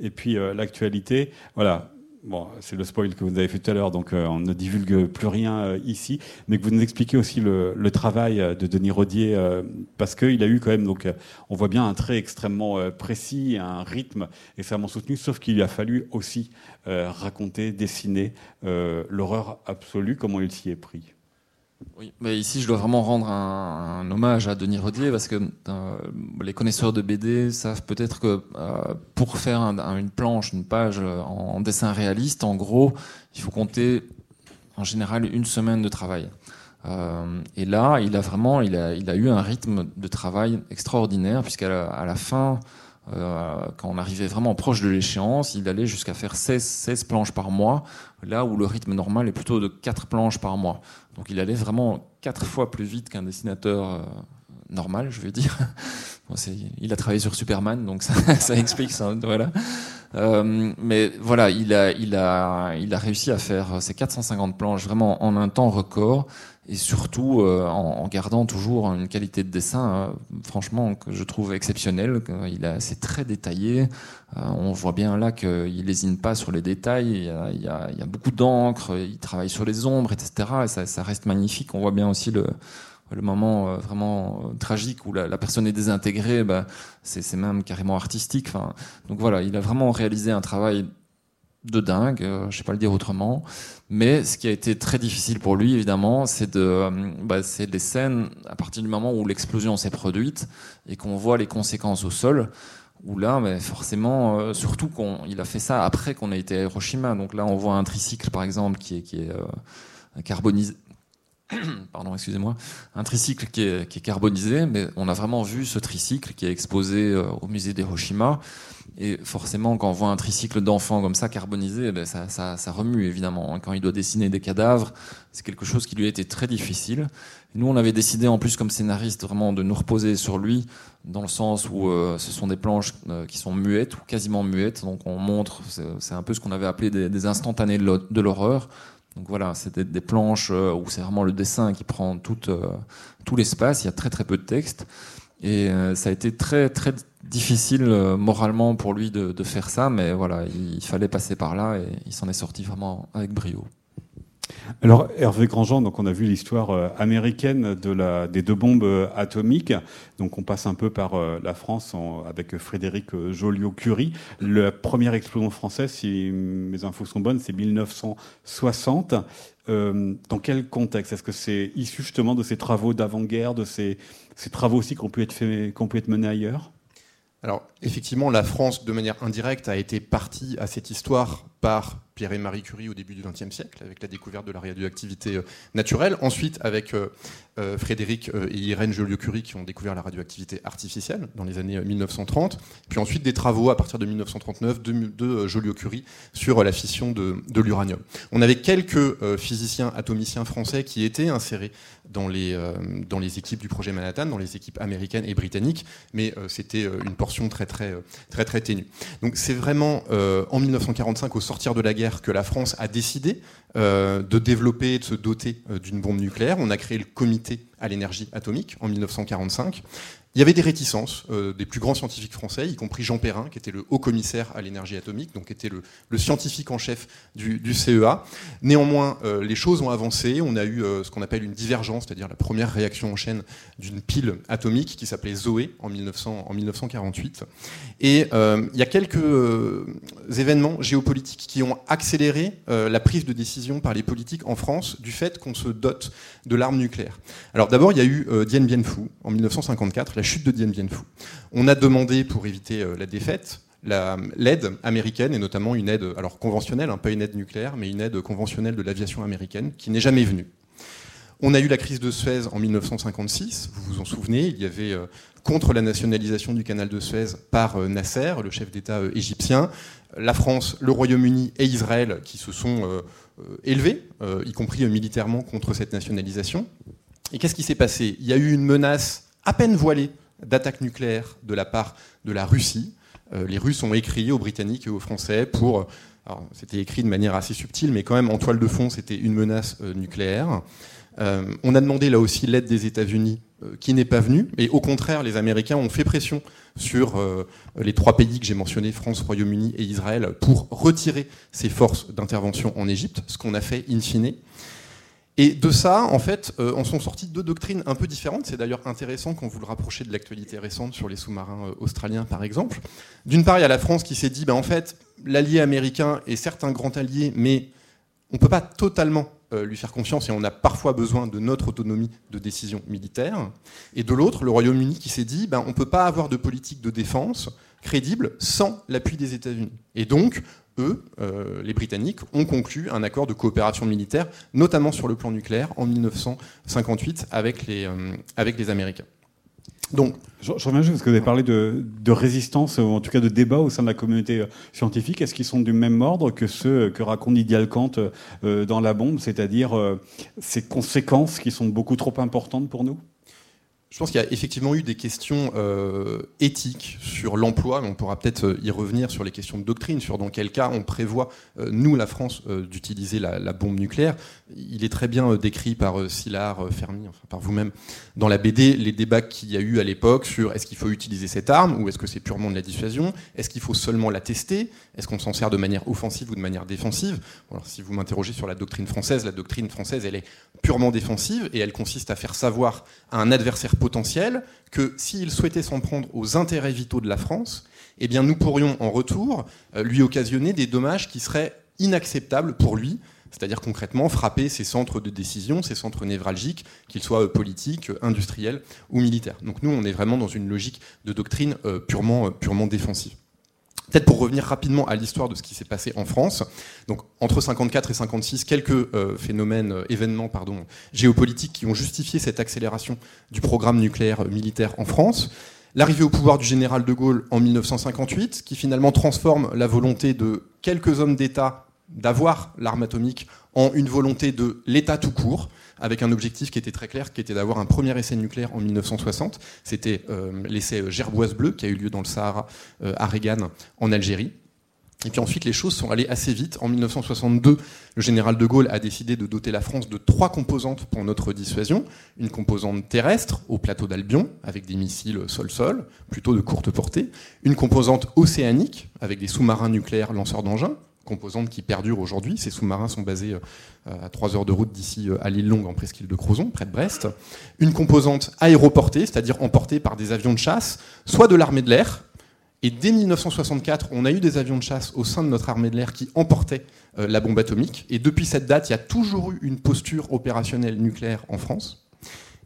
Speaker 1: et puis l'actualité, voilà, bon, c'est le spoil que vous avez fait tout à l'heure, donc euh, on ne divulgue plus rien euh, ici, mais que vous nous expliquez aussi le, travail euh, de Denis Rodier, parce qu'il a eu quand même, donc on voit bien un trait extrêmement précis, un rythme extrêmement soutenu, sauf qu'il a fallu aussi raconter, dessiner l'horreur absolue, comment il s'y est pris.
Speaker 3: Oui, mais ici, je dois vraiment rendre un, hommage à Denis Rodier parce que euh, les connaisseurs de BD savent peut-être que euh, pour faire une planche, une page en, dessin réaliste, en gros, il faut compter en général une semaine de travail. Euh, et là, il a vraiment, il a, eu un rythme de travail extraordinaire puisqu'à la, à la fin, quand on arrivait vraiment proche de l'échéance, il allait jusqu'à faire 16, 16 planches par mois, là où le rythme normal est plutôt de 4 planches par mois. Donc il allait vraiment quatre fois plus vite qu'un dessinateur euh, normal, je veux dire. (laughs) il a travaillé sur Superman, donc (laughs) ça, explique ça. Voilà. Euh, mais voilà, il a, il, a, il a réussi à faire ces 450 planches vraiment en un temps record et surtout euh, en, gardant toujours une qualité de dessin, euh, franchement, que je trouve exceptionnelle. Il a, c'est très détaillé. Euh, on voit bien là qu'il lésine pas sur les détails. Il y a, il y a, il y a beaucoup d'encre. Il travaille sur les ombres, etc. Et ça, ça, reste magnifique. On voit bien aussi le, le moment vraiment tragique où la, la, personne est désintégrée. Bah, c'est, c'est même carrément artistique. Enfin, donc voilà, il a vraiment réalisé un travail de dingue, euh, je sais pas le dire autrement. Mais ce qui a été très difficile pour lui, évidemment, c'est de, euh, bah, c'est des scènes à partir du moment où l'explosion s'est produite et qu'on voit les conséquences au sol. Où là, mais forcément, euh, surtout qu'il a fait ça après qu'on ait été à Hiroshima. Donc là, on voit un tricycle, par exemple, qui est, qui est carbonisé. (clears throat) Pardon, excusez-moi. Un tricycle qui est, qui est, carbonisé, mais on a vraiment vu ce tricycle qui est exposé au musée d'Hiroshima. Et forcément, quand on voit un tricycle d'enfants comme ça carbonisé, eh ben ça, ça, ça, remue évidemment. Quand il doit dessiner des cadavres, c'est quelque chose qui lui a été très difficile. nous, on avait décidé en plus comme scénariste vraiment de nous reposer sur lui, dans le sens où euh, ce sont des planches euh, qui sont muettes ou quasiment muettes. Donc on montre, c'est un peu ce qu'on avait appelé des, des instantanés de l'horreur. Donc voilà, c'est des, planches euh, où c'est vraiment le dessin qui prend tout, tout l'espace. Il y a très très peu de texte. Et ça a été très très difficile euh, moralement pour lui de, faire ça, mais voilà, il, fallait passer par là et il s'en est sorti vraiment avec brio.
Speaker 1: Alors Hervé Grandjean, donc on a vu l'histoire euh, américaine de la, des deux bombes euh, atomiques. Donc on passe un peu par la France avec Frédéric Joliot-Curie. La première explosion française, si mes infos sont bonnes, c'est 1960. dans quel contexte? Est-ce que c'est issu justement de ces travaux d'avant-guerre, de ces, ces, travaux aussi qui ont pu être, fait, qui ont pu être menés ailleurs?
Speaker 2: Alors, effectivement, la France, de manière indirecte, a été partie à cette histoire par Pierre et Marie Curie au début du XXe siècle, avec la découverte de la radioactivité euh, naturelle. Ensuite, avec euh, euh, Frédéric et Irène Joliot-Curie qui ont découvert la radioactivité artificielle dans les années 1930. Puis ensuite, des travaux à partir de 1939 de, Joliot-Curie sur la fission de, l'uranium. On avait quelques physiciens atomiciens français qui étaient insérés dans les, dans les équipes du projet Manhattan, dans les équipes américaines et britanniques, mais c'était une portion très, très, très, très ténue. Donc c'est vraiment en 1945, au sortir de la guerre, que la France a décidé euh, de développer, de se doter euh, d'une bombe nucléaire. On a créé le comité à l'énergie atomique en 1945. Il y avait des réticences euh, des plus grands scientifiques français, y compris Jean Perrin, qui était le haut commissaire à l'énergie atomique, donc qui était le, scientifique en chef du, CEA. Néanmoins, euh, les choses ont avancé. On a eu euh, ce qu'on appelle une divergence, c'est-à-dire la première réaction en chaîne d'une pile atomique qui s'appelait Zoé en, 1900, en 1948. Et il y a quelques événements géopolitiques qui ont accéléré la prise de décision par les politiques en France du fait qu'on se dote de l'arme nucléaire. Alors d'abord, il y a eu Dien Bien Phu en 1954, la chute de Dien Bien Phu. On a demandé, pour éviter euh, la défaite, l'aide américaine, et notamment une aide alors conventionnelle, hein, pas une aide nucléaire, mais une aide conventionnelle de l'aviation américaine, qui n'est jamais venue. On a eu la crise de Suez en 1956, vous vous en souvenez, il y avait euh, contre la nationalisation du canal de Suez par euh, Nasser, le chef d'État égyptien, la France, le Royaume-Uni et Israël qui se sont élevés, y compris militairement, contre cette nationalisation. Et qu'est-ce qui s'est passé? Il y a eu une menace à peine voilée d'attaque nucléaire de la part de la Russie. Euh, les Russes ont écrit aux Britanniques et aux Français pour. C'était écrit de manière assez subtile, mais quand même en toile de fond, c'était une menace euh, nucléaire. Euh, on a demandé là aussi l'aide des États-Unis, qui n'est pas venue. Et au contraire, les Américains ont fait pression sur les trois pays que j'ai mentionnés, France, Royaume-Uni et Israël, pour retirer ces forces d'intervention en Égypte, ce qu'on a fait in fine. Et de ça, en fait, euh, en sont sorties deux doctrines un peu différentes. C'est d'ailleurs intéressant quand vous le rapprochez de l'actualité récente sur les sous-marins euh, australiens, par exemple. D'une part, il y a la France qui s'est dit, ben, en fait, l'allié américain est certes un grand allié, mais on ne peut pas totalement euh, lui faire confiance et on a parfois besoin de notre autonomie de décision militaire. Et de l'autre, le Royaume-Uni qui s'est dit ben, on ne peut pas avoir de politique de défense crédible sans l'appui des États-Unis. Et donc, eux, euh, les Britanniques, ont conclu un accord de coopération militaire, notamment sur le plan nucléaire, en 1958 avec les, euh, avec les Américains.
Speaker 1: Donc, je, reviens juste parce que vous avez parlé de, résistance, ou en tout cas de débat au sein de la communauté euh, scientifique. Est-ce qu'ils sont du même ordre que ceux que raconte Didier Kant dans La bombe, c'est-à-dire ces conséquences qui sont beaucoup trop importantes pour nous?
Speaker 2: Je pense qu'il y a effectivement eu des questions euh, éthiques sur l'emploi, mais on pourra peut-être euh, y revenir sur les questions de doctrine, sur dans quel cas on prévoit, euh, nous, la France, d'utiliser la, bombe nucléaire. Il est très bien décrit par Szilard, Fermi, par vous-même, dans la BD, les débats qu'il y a eu à l'époque sur est-ce qu'il faut utiliser cette arme ou est-ce que c'est purement de la dissuasion, est-ce qu'il faut seulement la tester, est-ce qu'on s'en sert de manière offensive ou de manière défensive? si vous m'interrogez sur la doctrine française, la doctrine française, elle est purement défensive et elle consiste à faire savoir à un adversaire potentiel que s'il souhaitait s'en prendre aux intérêts vitaux de la France, eh bien nous pourrions en retour euh, lui occasionner des dommages qui seraient inacceptables pour lui, c'est-à-dire concrètement frapper ses centres de décision, ses centres névralgiques, qu'ils soient euh, politiques, euh, industriels ou militaires. Donc nous, on est vraiment dans une logique de doctrine purement, purement défensive. Peut-être pour revenir rapidement à l'histoire de ce qui s'est passé en France. Donc entre 54 et 56, quelques euh, phénomènes, euh, événements pardon, géopolitiques qui ont justifié cette accélération du programme nucléaire euh, militaire en France. L'arrivée au pouvoir du général de Gaulle en 1958, qui finalement transforme la volonté de quelques hommes d'État d'avoir l'arme atomique en une volonté de l'État tout court, avec un objectif qui était très clair, qui était d'avoir un premier essai nucléaire en 1960. C'était euh, l'essai euh, Gerboise Bleu, qui a eu lieu dans le Sahara euh, à Regan, en Algérie. Et puis ensuite, les choses sont allées assez vite. En 1962, le général de Gaulle a décidé de doter la France de trois composantes pour notre dissuasion. Une composante terrestre, au plateau d'Albion, avec des missiles sol-sol, plutôt de courte portée. Une composante océanique, avec des sous-marins nucléaires lanceurs d'engins, composante qui perdure aujourd'hui. Ces sous-marins sont basés euh, à 3 heures de route d'ici euh, à l'île Longue, en presqu'île de Crozon, près de Brest. Une composante aéroportée, c'est-à-dire emportée par des avions de chasse, soit de l'armée de l'air. Et dès 1964, on a eu des avions de chasse au sein de notre armée de l'air qui emportaient euh, la bombe atomique. Et depuis cette date, il y a toujours eu une posture opérationnelle nucléaire en France.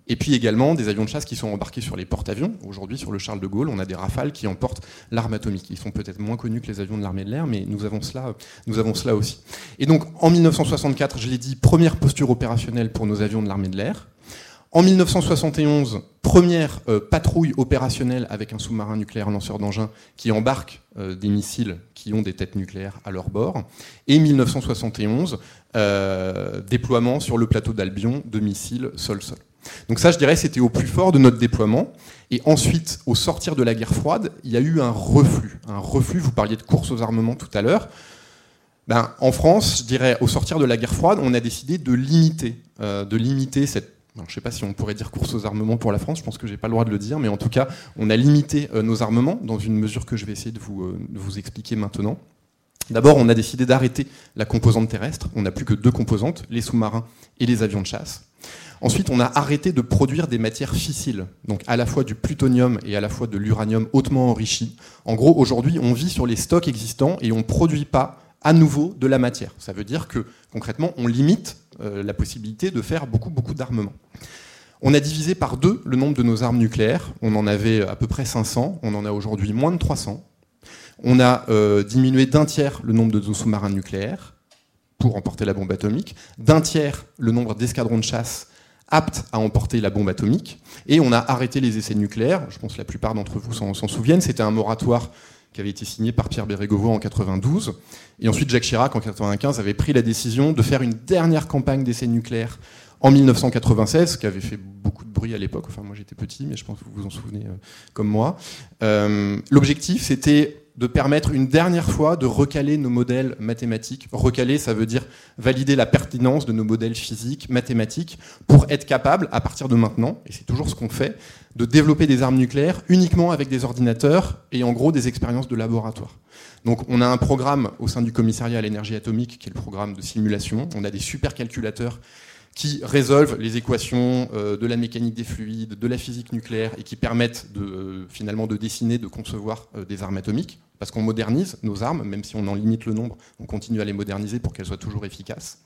Speaker 2: Et puis également des avions de chasse qui sont embarqués sur les porte-avions. Aujourd'hui, sur le Charles de Gaulle, on a des rafales qui emportent l'arme atomique. Ils sont peut-être moins connus que les avions de l'armée de l'air, mais nous avons, cela, aussi. Et donc, en 1964, je l'ai dit, première posture opérationnelle pour nos avions de l'armée de l'air. En 1971, première euh, patrouille opérationnelle avec un sous-marin nucléaire lanceur d'engins qui embarque euh, des missiles qui ont des têtes nucléaires à leur bord. Et 1971, euh, déploiement sur le plateau d'Albion de missiles sol-sol. Donc ça, je dirais, c'était au plus fort de notre déploiement. Et ensuite, au sortir de la guerre froide, il y a eu un reflux. Un reflux, vous parliez de course aux armements tout à l'heure. Ben, en France, je dirais, au sortir de la guerre froide, on a décidé de limiter, euh, cette je ne sais pas si on pourrait dire course aux armements pour la France, je pense que je n'ai pas le droit de le dire, mais en tout cas, on a limité euh, nos armements dans une mesure que je vais essayer euh, de vous expliquer maintenant. D'abord, on a décidé d'arrêter la composante terrestre. On n'a plus que deux composantes, les sous-marins et les avions de chasse. Ensuite, on a arrêté de produire des matières fissiles, donc à la fois du plutonium et à la fois de l'uranium hautement enrichi. En gros, aujourd'hui, on vit sur les stocks existants et on ne produit pas à nouveau de la matière. Ça veut dire que concrètement, on limite euh, la possibilité de faire beaucoup, beaucoup d'armements. On a divisé par deux le nombre de nos armes nucléaires. On en avait à peu près 500, on en a aujourd'hui moins de 300. On a euh, diminué d'un tiers le nombre de nos sous-marins nucléaires pour emporter la bombe atomique, d'un tiers le nombre d'escadrons de chasse apte à emporter la bombe atomique. Et on a arrêté les essais nucléaires. Je pense que la plupart d'entre vous s'en souviennent. C'était un moratoire qui avait été signé par Pierre Bérégovoy en 92. Et ensuite, Jacques Chirac, en 95, avait pris la décision de faire une dernière campagne d'essais nucléaires en 1996, qui avait fait beaucoup de bruit à l'époque. Enfin, moi j'étais petit, mais je pense que vous vous en souvenez euh, comme moi. Euh, l'objectif, c'était de permettre une dernière fois de recaler nos modèles mathématiques. Recaler, ça veut dire valider la pertinence de nos modèles physiques, mathématiques, pour être capable, à partir de maintenant, et c'est toujours ce qu'on fait, de développer des armes nucléaires uniquement avec des ordinateurs et en gros des expériences de laboratoire. Donc on a un programme au sein du commissariat à l'énergie atomique qui est le programme de simulation. On a des supercalculateurs qui résolvent les équations euh, de la mécanique des fluides, de la physique nucléaire et qui permettent euh, finalement de dessiner, de concevoir euh, des armes atomiques. Parce qu'on modernise nos armes, même si on en limite le nombre, on continue à les moderniser pour qu'elles soient toujours efficaces.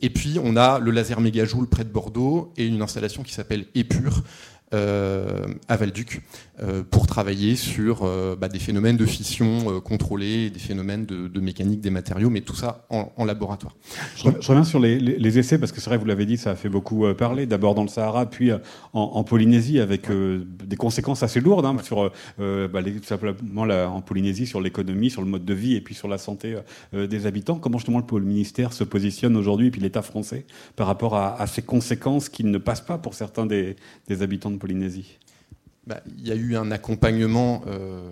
Speaker 2: Et puis on a le laser mégajoule près de Bordeaux et une installation qui s'appelle Épure à Valduc pour travailler sur euh, bah, des phénomènes de fission contrôlés, des phénomènes de, mécanique des matériaux, mais tout ça en, laboratoire.
Speaker 1: Je, reviens sur les, essais, parce que c'est vrai, vous l'avez dit, ça a fait beaucoup parler, d'abord dans le Sahara, puis en, Polynésie, avec des conséquences assez lourdes hein, sur, bah, simplement en Polynésie, sur l'économie, sur le mode de vie, et puis sur la santé des habitants. Comment justement le ministère se positionne aujourd'hui, et puis l'État français, par rapport à, ces conséquences qui ne passent pas pour certains des, des habitants de Polynésie?
Speaker 2: Bah, y a eu un accompagnement, euh,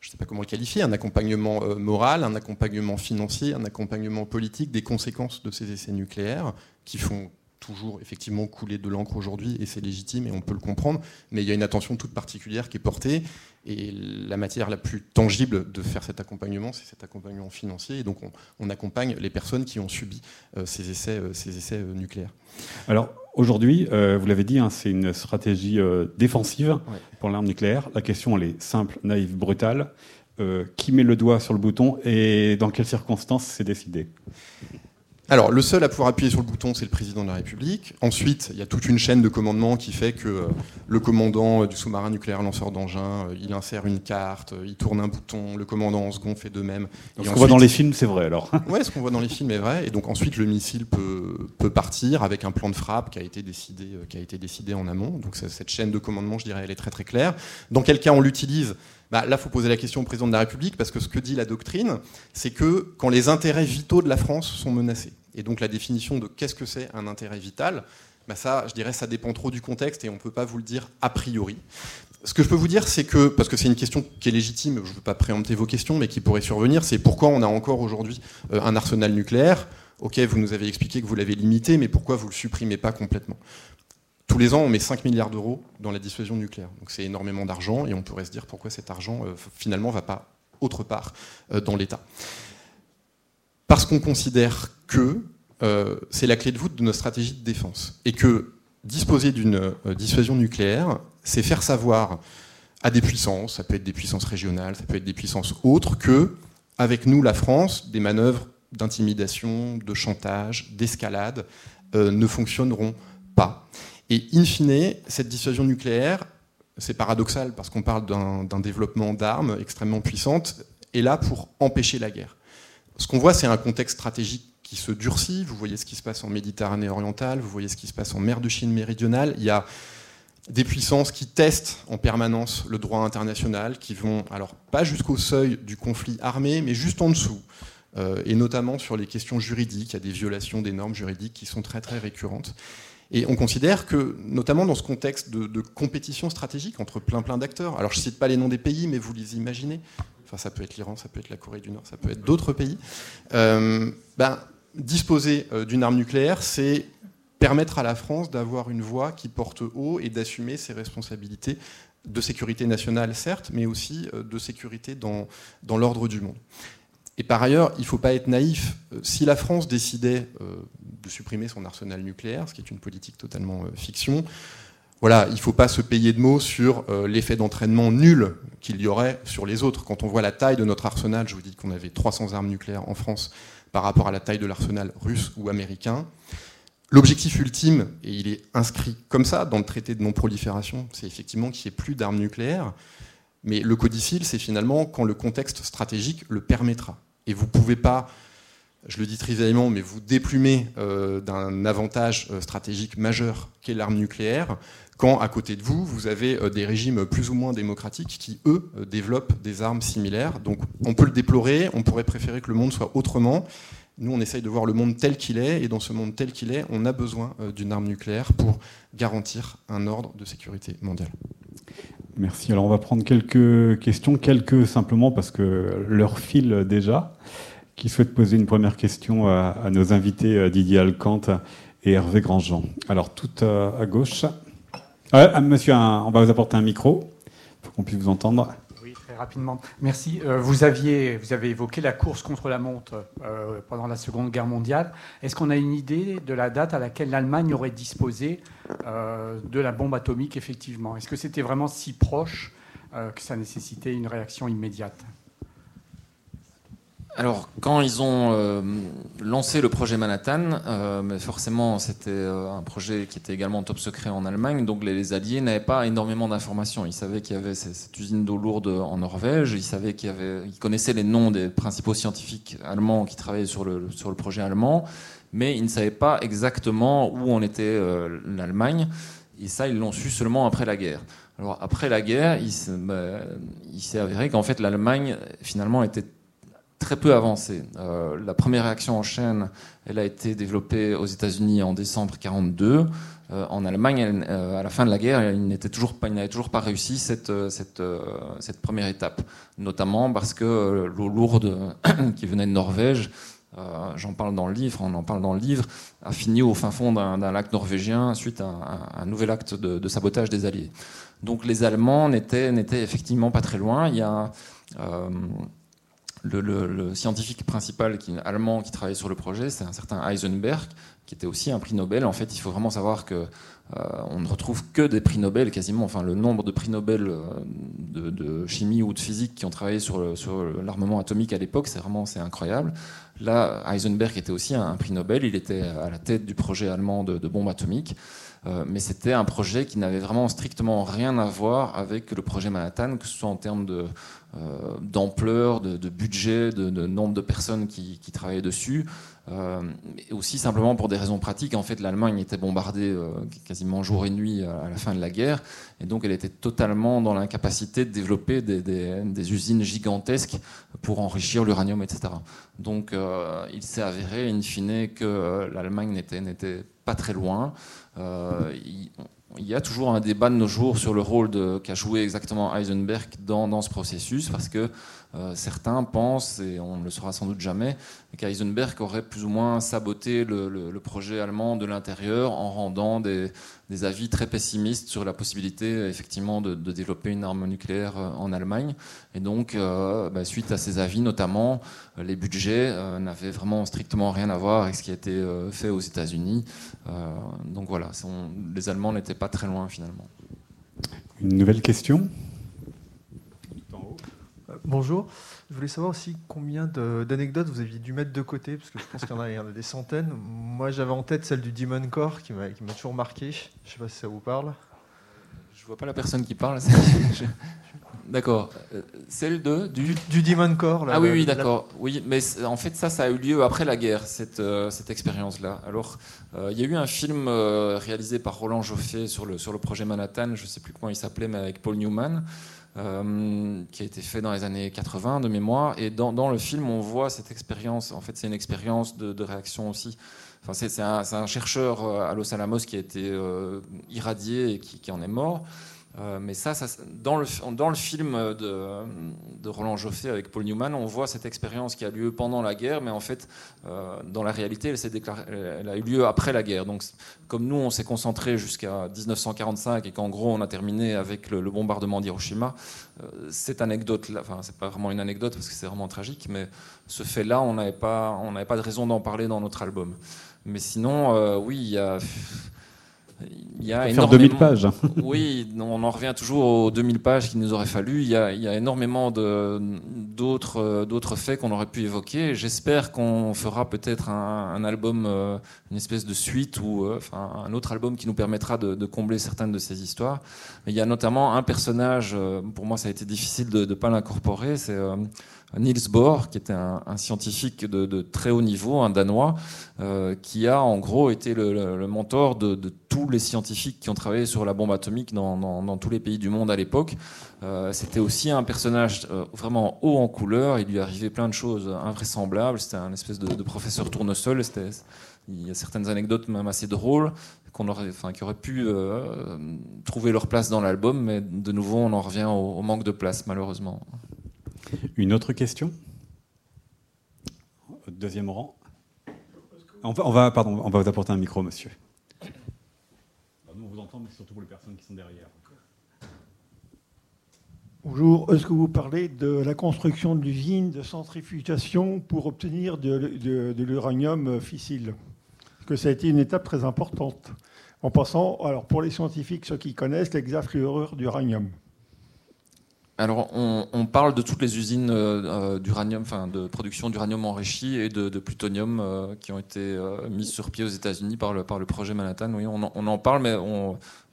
Speaker 2: je ne sais pas comment le qualifier, un accompagnement euh, moral, un accompagnement financier, un accompagnement politique des conséquences de ces essais nucléaires qui font toujours effectivement couler de l'encre aujourd'hui et c'est légitime et on peut le comprendre, mais il y a une attention toute particulière qui est portée et la matière la plus tangible de faire cet accompagnement, c'est cet accompagnement financier et donc on, accompagne les personnes qui ont subi euh, ces essais nucléaires.
Speaker 1: Alors Aujourd'hui, euh, vous l'avez dit, hein, c'est une stratégie euh, défensive pour l'arme nucléaire. La question, elle est simple, naïve, brutale. Euh, qui met le doigt sur le bouton et dans quelles circonstances c'est décidé?
Speaker 2: Alors, le seul à pouvoir appuyer sur le bouton, c'est le président de la République. Ensuite, il y a toute une chaîne de commandement qui fait que euh, le commandant euh, du sous-marin nucléaire lanceur d'engin, euh, il insère une carte, il tourne un bouton, le commandant en second fait de même.
Speaker 1: Ce qu'on voit dans les films, c'est vrai alors (laughs)
Speaker 2: Oui, ce qu'on voit dans les films est vrai. Et donc ensuite, le missile peut, peut partir avec un plan de frappe qui a été décidé, qui a été décidé en amont. Donc cette chaîne de commandement, je dirais, elle est très très claire. Dans quel cas on l'utilise? Bah, là, il faut poser la question au président de la République, parce que ce que dit la doctrine, c'est que quand les intérêts vitaux de la France sont menacés, et donc la définition de qu'est-ce que c'est un intérêt vital, bah ça, je dirais, ça dépend trop du contexte et on ne peut pas vous le dire a priori. Ce que je peux vous dire, c'est que, parce que c'est une question qui est légitime, je ne veux pas préempter vos questions, mais qui pourrait survenir, c'est pourquoi on a encore aujourd'hui euh, un arsenal nucléaire. Ok, vous nous avez expliqué que vous l'avez limité, mais pourquoi vous ne le supprimez pas complètement? Tous les ans, on met 5 milliards d'euros dans la dissuasion nucléaire. Donc c'est énormément d'argent, et on pourrait se dire pourquoi cet argent, euh, finalement, ne va pas autre part euh, dans l'État. Parce qu'on considère que euh, c'est la clé de voûte de notre stratégie de défense. Et que disposer d'une euh, dissuasion nucléaire, c'est faire savoir à des puissances, ça peut être des puissances régionales, ça peut être des puissances autres, que, avec nous, la France, des manœuvres d'intimidation, de chantage, d'escalade euh, ne fonctionneront pas. Et in fine, cette dissuasion nucléaire, c'est paradoxal parce qu'on parle d'un développement d'armes extrêmement puissantes, est là pour empêcher la guerre. Ce qu'on voit, c'est un contexte stratégique qui se durcit. Vous voyez ce qui se passe en Méditerranée orientale, vous voyez ce qui se passe en mer de Chine méridionale. Il y a des puissances qui testent en permanence le droit international, qui vont, alors pas jusqu'au seuil du conflit armé, mais juste en dessous. Euh, et notamment sur les questions juridiques, il y a des violations des normes juridiques qui sont très très récurrentes. Et on considère que, notamment dans ce contexte de, de compétition stratégique entre plein plein d'acteurs, alors je ne cite pas les noms des pays, mais vous les imaginez, ça peut être l'Iran, ça peut être la Corée du Nord, ça peut être d'autres pays. Euh, ben, disposer euh, d'une arme nucléaire, c'est permettre à la France d'avoir une voix qui porte haut et d'assumer ses responsabilités de sécurité nationale, certes, mais aussi euh, de sécurité dans, dans l'ordre du monde. Et par ailleurs, il ne faut pas être naïf. Si la France décidait de supprimer son arsenal nucléaire, ce qui est une politique totalement fiction, voilà, il ne faut pas se payer de mots sur euh, l'effet d'entraînement nul qu'il y aurait sur les autres. Quand on voit la taille de notre arsenal, je vous dis qu'on avait 300 armes nucléaires en France par rapport à la taille de l'arsenal russe ou américain. L'objectif ultime, et il est inscrit comme ça dans le traité de non-prolifération, c'est effectivement qu'il n'y ait plus d'armes nucléaires. Mais le codicile, c'est finalement quand le contexte stratégique le permettra. Et vous ne pouvez pas, je le dis trivialement, mais vous déplumer euh, d'un avantage euh, stratégique majeur qu'est l'arme nucléaire quand à côté de vous, vous avez euh, des régimes plus ou moins démocratiques qui, eux, développent des armes similaires. Donc on peut le déplorer, on pourrait préférer que le monde soit autrement. Nous, on essaye de voir le monde tel qu'il est, et dans ce monde tel qu'il est, on a besoin d'une arme nucléaire pour garantir un ordre de sécurité mondiale.
Speaker 1: Merci. Alors on va prendre quelques questions, quelques simplement parce que l'heure file déjà. Qui souhaite poser une première question à, nos invités Didier Alcante et Hervé Grandjean Alors tout à gauche. Euh, monsieur, on va vous apporter un micro pour qu'on puisse vous entendre.
Speaker 4: Oui, très rapidement. Merci. Euh, vous, aviez, vous avez évoqué la course contre la montre euh, pendant la Seconde Guerre mondiale. Est-ce qu'on a une idée de la date à laquelle l'Allemagne aurait disposé de la bombe atomique, effectivement? Est-ce que c'était vraiment si proche que ça nécessitait une réaction immédiate?
Speaker 3: Alors, quand ils ont euh, lancé le projet Manhattan, euh, mais forcément, c'était euh, un projet qui était également top secret en Allemagne, donc les, Alliés n'avaient pas énormément d'informations. Ils savaient qu'il y avait cette, usine d'eau lourde en Norvège, ils, savaient qu'il y avait, ils connaissaient les noms des principaux scientifiques allemands qui travaillaient sur le, sur le projet allemand, mais ils ne savaient pas exactement où en était l'Allemagne, et ça, ils l'ont su seulement après la guerre. Alors, après la guerre, il, bah, il s'est avéré qu'en fait, l'Allemagne, finalement, était très peu avancé. Euh, la première réaction en chaîne, elle a été développée aux États-Unis en décembre 1942. Euh, en Allemagne, euh, à la fin de la guerre, il n'avait toujours toujours pas réussi cette, cette, cette, première étape, notamment parce que l'eau lourde (coughs) qui venait de Norvège, j'en parle dans le livre, on en parle dans le livre, a fini au fin fond d'un lac norvégien suite à, un nouvel acte de, de, sabotage des Alliés. Donc les Allemands n'étaient effectivement pas très loin. Il y a le, scientifique principal allemand qui travaillait sur le projet, c'est un certain Heisenberg, qui était aussi un prix Nobel. En fait, il faut vraiment savoir que euh, on ne retrouve que des prix Nobel quasiment. Enfin, le nombre de prix Nobel euh, de, chimie ou de physique qui ont travaillé sur, l'armement atomique à l'époque, c'est vraiment c'est incroyable. Là, Heisenberg était aussi un, prix Nobel. Il était à la tête du projet allemand de, de bombe atomique. Euh, mais c'était un projet qui n'avait vraiment strictement rien à voir avec le projet Manhattan, que ce soit en termes euh, d'ampleur, de, budget, de, nombre de personnes qui, travaillaient dessus, euh, et aussi simplement pour des raisons pratiques. En fait, l'Allemagne était bombardée euh, quasiment jour et nuit à, la fin de la guerre, et donc elle était totalement dans l'incapacité de développer des, usines gigantesques pour enrichir l'uranium, etc. Donc il s'est avéré, in fine, que l'Allemagne n'était très loin. Il y a toujours un débat de nos jours sur le rôle qu'a joué exactement Heisenberg dans, dans, ce processus, parce que euh, certains pensent, et on ne le saura sans doute jamais, qu'Eisenberg aurait plus ou moins saboté le, projet allemand de l'intérieur en rendant des, avis très pessimistes sur la possibilité effectivement de, développer une arme nucléaire euh, en Allemagne. Et donc, euh, bah, suite à ces avis, notamment, les budgets n'avaient vraiment strictement rien à voir avec ce qui a été fait aux États-Unis. donc voilà, les Allemands n'étaient pas très loin finalement.
Speaker 1: Une nouvelle question?
Speaker 5: Bonjour. Je voulais savoir aussi combien d'anecdotes vous aviez dû mettre de côté, parce que je pense qu'il y, en a des centaines. Moi, j'avais en tête celle du Demon Core qui m'a toujours marqué. Je ne sais pas si ça vous parle.
Speaker 3: Je vois pas la personne qui parle. (laughs) D'accord. Euh, celle de
Speaker 5: du... du, Demon Core.
Speaker 3: ah oui, oui, d'accord. Oui, mais en fait, ça, ça a eu lieu après la guerre, cette, euh, cette expérience-là. Alors, euh, il y a eu un film réalisé par Roland Joffé sur le, sur le projet Manhattan, je ne sais plus comment il s'appelait, mais avec Paul Newman. Euh, qui a été fait dans les années 80 de mémoire. Et dans, le film, on voit cette expérience. En fait, c'est une expérience de, réaction aussi. Enfin, c'est un, chercheur euh, à Los Alamos qui a été euh, irradié et qui, en est mort. Euh, mais ça, dans, le, film de, Roland Joffé avec Paul Newman, on voit cette expérience qui a lieu pendant la guerre, mais en fait, euh, dans la réalité, elle, a eu lieu après la guerre. Donc, comme nous, on s'est concentré jusqu'à 1945 et qu'en gros, on a terminé avec le, bombardement d'Hiroshima, euh, cette anecdote-là, enfin, c'est pas vraiment une anecdote parce que c'est vraiment tragique, mais ce fait-là, on n'avait pas, on n'avait pas de raison d'en parler dans notre album. Mais sinon, oui, il y a
Speaker 1: il y a faire 2000 pages. (laughs)
Speaker 3: oui, on en revient toujours aux 2000 pages qu'il nous aurait fallu. Il y a, il y a énormément d'autres d'autres faits qu'on aurait pu évoquer. J'espère qu'on fera peut-être un, album, euh, une espèce de suite ou euh, enfin, un autre album qui nous permettra de, combler certaines de ces histoires. Mais il y a notamment un personnage, euh, pour moi ça a été difficile de ne pas l'incorporer, c'est Niels Bohr, qui était un, scientifique de, très haut niveau, un Danois, euh, qui a en gros été le, mentor de, tous les scientifiques qui ont travaillé sur la bombe atomique dans, tous les pays du monde à l'époque. Euh, c'était aussi un personnage euh, vraiment haut en couleur. Il lui arrivait plein de choses invraisemblables. C'était un espèce de, professeur tournesol. Il y a certaines anecdotes même assez drôles qu'on aurait, qui auraient pu trouver leur place dans l'album, mais de nouveau, on en revient au manque de place, malheureusement.
Speaker 1: Une autre question? Deuxième rang? On va, pardon, on va vous apporter un micro, monsieur. Nous, on vous entend, mais surtout pour les personnes qui sont derrière.
Speaker 6: Bonjour, est-ce que vous parlez de la construction de l'usine de centrifugation pour obtenir de, l'uranium fissile? Parce que ça a été une étape très importante. En passant, alors pour les scientifiques, ceux qui connaissent l'exafluorure d'uranium.
Speaker 3: Alors, on, parle de toutes les usines euh, d'uranium, enfin de production d'uranium enrichi et de, plutonium euh, qui ont été euh, mises sur pied aux États-Unis par le, projet Manhattan. Oui, on, en parle, mais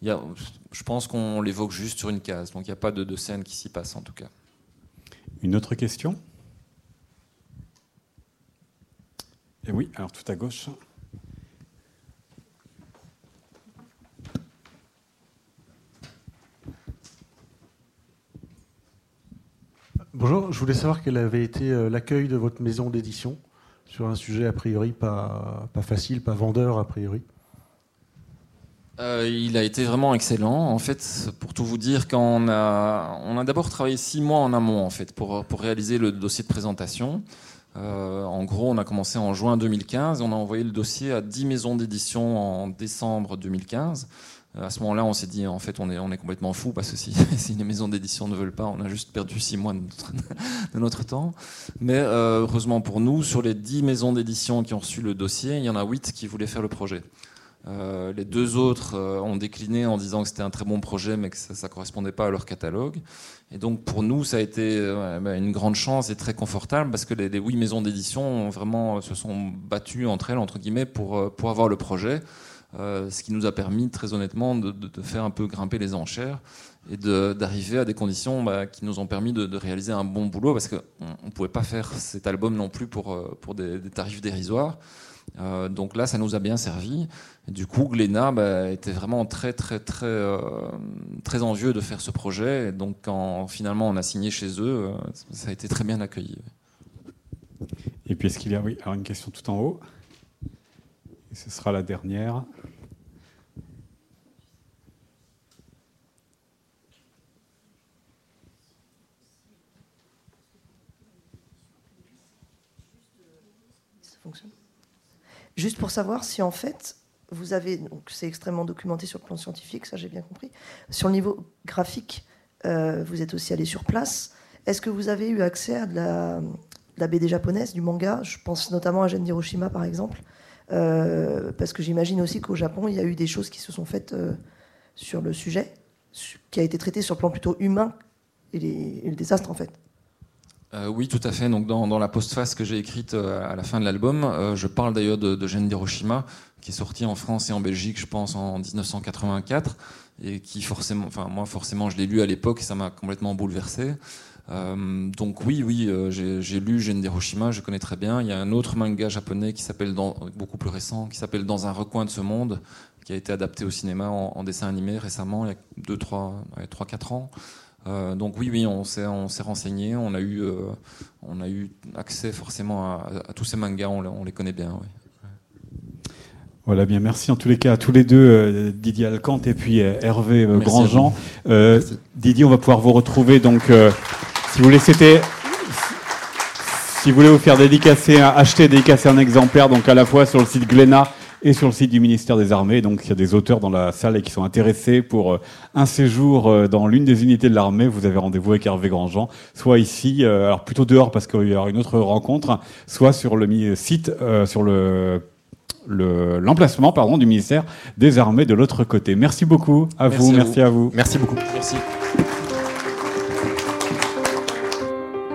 Speaker 3: je pense qu'on l'évoque juste sur une case. Donc, il n'y a pas de, scène qui s'y passe en tout cas.
Speaker 1: Une autre question? Et oui, alors tout à gauche.
Speaker 7: Bonjour, je voulais savoir quel avait été euh, l'accueil de votre maison d'édition sur un sujet a priori pas, facile, pas vendeur a priori.
Speaker 3: Euh, il a été vraiment excellent. En fait, pour tout vous dire, quand on a, d'abord travaillé six mois en amont en fait pour, réaliser le dossier de présentation. Euh, en gros, on a commencé en juin 2015 on a envoyé le dossier à 10 maisons d'édition en décembre 2015. Euh, à ce moment-là, on s'est dit, en fait, on est, on est complètement fou parce que (laughs) si, les maisons d'édition ne veulent pas, on a juste perdu six mois (laughs) de notre, temps. Mais euh, heureusement pour nous, sur les dix maisons d'édition qui ont reçu le dossier, il y en a huit qui voulaient faire le projet. Euh, les deux autres ont décliné en disant que c'était un très bon projet, mais que ça ne correspondait pas à leur catalogue. Et donc pour nous, ça a été bah, une grande chance et très confortable parce que les, huit maisons d'édition vraiment se sont battues entre elles, entre guillemets, pour, pour avoir le projet. Euh, ce qui nous a permis très honnêtement de, faire un peu grimper les enchères et d'arriver à des conditions bah, qui nous ont permis de, réaliser un bon boulot parce qu'on ne pouvait pas faire cet album non plus pour, euh, des, tarifs dérisoires. Euh, donc là, ça nous a bien servi. Du coup, Glénat bah, était vraiment très, très, très, très envieux de faire ce projet. Et donc, quand finalement on a signé chez eux, ça a été très bien accueilli.
Speaker 1: Et puis, est-ce qu'il y a oui, une question tout en haut et ce sera la dernière.
Speaker 8: Juste pour savoir si en fait, vous avez, donc c'est extrêmement documenté sur le plan scientifique, ça j'ai bien compris. Sur le niveau graphique, euh, vous êtes aussi allé sur place. Est-ce que vous avez eu accès à de la, BD japonaise, du manga? Je pense notamment à Gen Hiroshima par exemple. Euh, parce que j'imagine aussi qu'au Japon, il y a eu des choses qui se sont faites euh, sur le sujet, qui a été traité sur le plan plutôt humain et, le désastre en fait.
Speaker 3: Euh, oui, tout à fait. Donc, dans, la postface que j'ai écrite à la fin de l'album, je parle d'ailleurs de, de Gen Hiroshima, qui est sorti en France et en Belgique, je pense, en 1984, et qui forcément, enfin moi forcément, je l'ai lu à l'époque et ça m'a complètement bouleversé. Euh, donc oui, oui, euh, j'ai lu Gen Hiroshima, je connais très bien. Il y a un autre manga japonais qui s'appelle, beaucoup plus récent, qui s'appelle Dans un recoin de ce monde, qui a été adapté au cinéma en, dessin animé récemment, il y a 2, 3, 3 4 ans. Euh, donc oui, oui, on s'est, on s'est renseigné, on a eu, on a eu accès forcément à, tous ces mangas, on, les connaît bien. Oui.
Speaker 1: Voilà, bien, merci en tous les cas à tous les deux, Didier Alcante et puis Hervé Grandjean. Didier, on va pouvoir vous retrouver donc si vous voulez, c'était. Si vous voulez vous faire dédicacer, acheter, dédicacer un exemplaire, donc à la fois sur le site Glénat et sur le site du ministère des Armées. Donc il y a des auteurs dans la salle et qui sont intéressés pour euh, un séjour euh, dans l'une des unités de l'armée. Vous avez rendez-vous avec Hervé Grandjean, soit ici, euh, alors plutôt dehors parce qu'il y aura une autre rencontre, soit sur le site, sur le l'emplacement pardon du ministère des Armées de l'autre côté. Merci beaucoup à vous, merci à vous.
Speaker 2: Merci beaucoup.
Speaker 3: Merci.